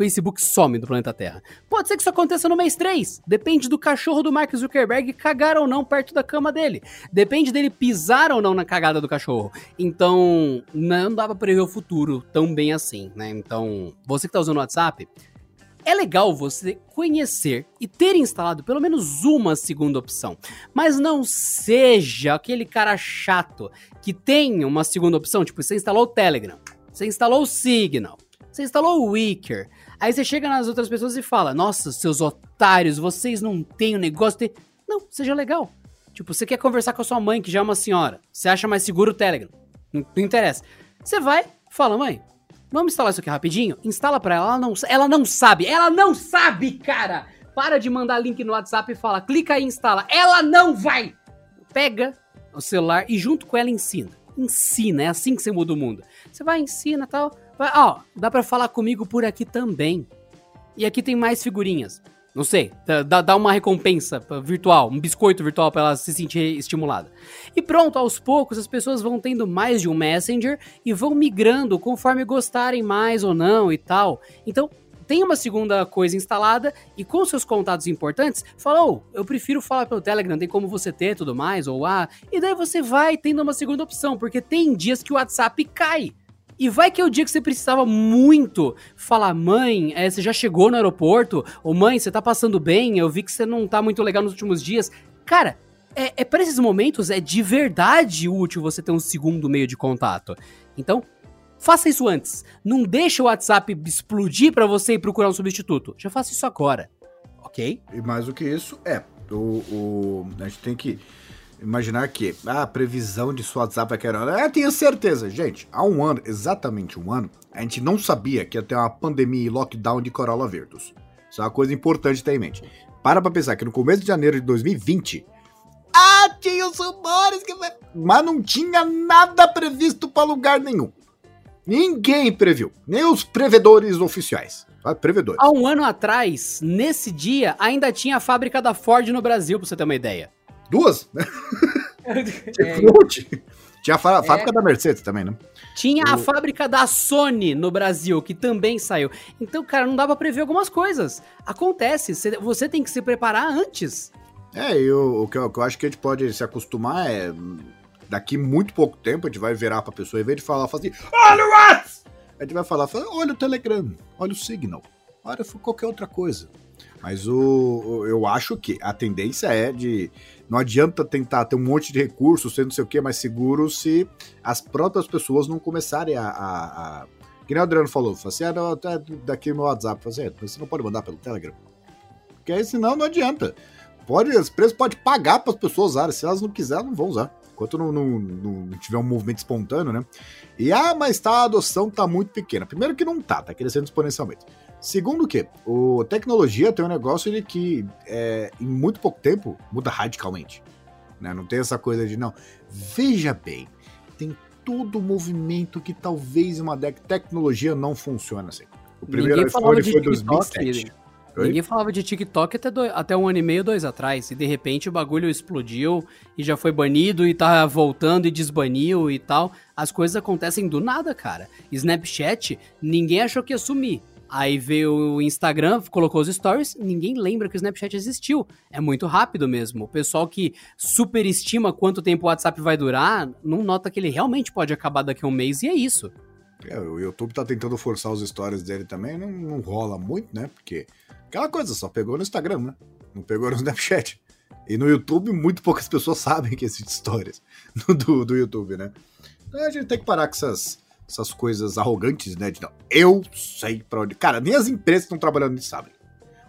Facebook some do planeta Terra. Pode ser que isso aconteça no mês 3. Depende do cachorro do Mark Zuckerberg cagar ou não perto da cama dele. Depende dele pisar ou não na cagada do cachorro. Então, não dá pra prever o futuro tão bem assim, né? Então, você que tá usando o WhatsApp, é legal você conhecer e ter instalado pelo menos uma segunda opção. Mas não seja aquele cara chato que tem uma segunda opção, tipo, você instalou o Telegram, você instalou o Signal, você instalou o Wicker, Aí você chega nas outras pessoas e fala: Nossa, seus otários, vocês não têm o um negócio de. Não, seja legal. Tipo, você quer conversar com a sua mãe, que já é uma senhora. Você acha mais seguro o Telegram. Não, não interessa. Você vai, fala, mãe, vamos instalar isso aqui rapidinho? Instala pra ela. Ela não, ela não sabe. Ela não sabe, cara! Para de mandar link no WhatsApp e fala, clica aí e instala. Ela não vai! Pega o celular e junto com ela ensina. Ensina, é assim que você muda o mundo. Você vai, ensina tal. Ó, dá para falar comigo por aqui também. E aqui tem mais figurinhas. Não sei, dá, dá uma recompensa virtual, um biscoito virtual para ela se sentir estimulada. E pronto, aos poucos as pessoas vão tendo mais de um Messenger e vão migrando conforme gostarem mais ou não e tal. Então, tem uma segunda coisa instalada e com seus contatos importantes, fala, oh, eu prefiro falar pelo Telegram, tem como você ter tudo mais, ou ah, e daí você vai tendo uma segunda opção, porque tem dias que o WhatsApp cai. E vai que é o dia que você precisava muito falar, mãe, é, você já chegou no aeroporto? Ou mãe, você tá passando bem? Eu vi que você não tá muito legal nos últimos dias. Cara, é, é para esses momentos é de verdade útil você ter um segundo meio de contato. Então, faça isso antes. Não deixa o WhatsApp explodir para você ir procurar um substituto. Já faça isso agora. Ok? E mais do que isso, é. O, o, a gente tem que imaginar que ah, a previsão de WhatsApp vai querer. Eu tenho certeza, gente. Há um ano, exatamente um ano, a gente não sabia que ia ter uma pandemia e lockdown de coronavírus. Isso é uma coisa importante ter em mente. Para pra pensar que no começo de janeiro de 2020. Ah, tinha os rumores que. Mas não tinha nada previsto para lugar nenhum. Ninguém previu. Nem os prevedores oficiais. Ah, prevedores. Há um ano atrás, nesse dia, ainda tinha a fábrica da Ford no Brasil, pra você ter uma ideia. Duas? Tinha um monte. Tinha a fá- fábrica da Mercedes também, né? Tinha a fábrica da Sony no Brasil, que também saiu. Então, cara, não dá pra prever algumas coisas. Acontece, cê- você tem que se preparar antes. É, e o, o que eu, o que eu acho que a gente pode se acostumar é. Daqui muito pouco tempo a gente vai virar pra pessoa, em vez de falar, falar assim, olha o Whats! A gente vai falar, fala, olha o Telegram, olha o Signal, olha qualquer outra coisa. Mas o, eu acho que a tendência é de. Não adianta tentar ter um monte de recursos, ser não sei o que mais seguro, se as próprias pessoas não começarem a. a, a... Que nem o Adriano falou, falou assim, ah, não, tá daqui meu WhatsApp. Falei assim, "É, você não pode mandar pelo Telegram. Porque aí senão não adianta. Pode, as empresas podem pagar para as pessoas usarem. Se elas não quiserem, não vão usar. Enquanto não, não, não tiver um movimento espontâneo, né? E ah, mas tá, a adoção tá muito pequena. Primeiro que não tá, tá crescendo exponencialmente. Segundo que, o tecnologia tem um negócio de que é, em muito pouco tempo muda radicalmente. Né? Não tem essa coisa de não. Veja bem, tem todo o movimento que talvez uma tecnologia não funcione assim. O primeiro iPhone foi TikTok, 2007. Oi? Ninguém falava de TikTok até, do- até um ano e meio, dois atrás. E de repente o bagulho explodiu e já foi banido e tá voltando e desbaniu e tal. As coisas acontecem do nada, cara. Snapchat, ninguém achou que ia sumir. Aí veio o Instagram, colocou os stories, ninguém lembra que o Snapchat existiu. É muito rápido mesmo. O pessoal que superestima quanto tempo o WhatsApp vai durar, não nota que ele realmente pode acabar daqui a um mês e é isso. É, o YouTube tá tentando forçar os stories dele também, não, não rola muito, né? Porque aquela coisa, só pegou no Instagram, né? Não pegou no Snapchat. E no YouTube, muito poucas pessoas [laughs] sabem que existem stories [laughs] do, do YouTube, né? Então a gente tem que parar com essas, essas coisas arrogantes, né? De não, eu sei pra onde. Cara, nem as empresas que estão trabalhando nisso sabem.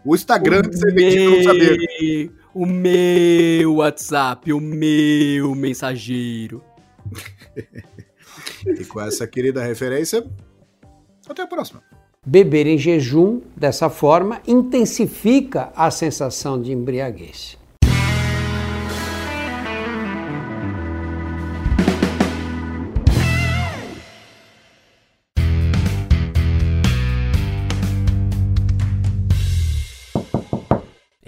O Instagram que você não meu- O meu WhatsApp, o meu mensageiro. [laughs] E com essa querida referência, até a próxima. Beber em jejum, dessa forma, intensifica a sensação de embriaguez.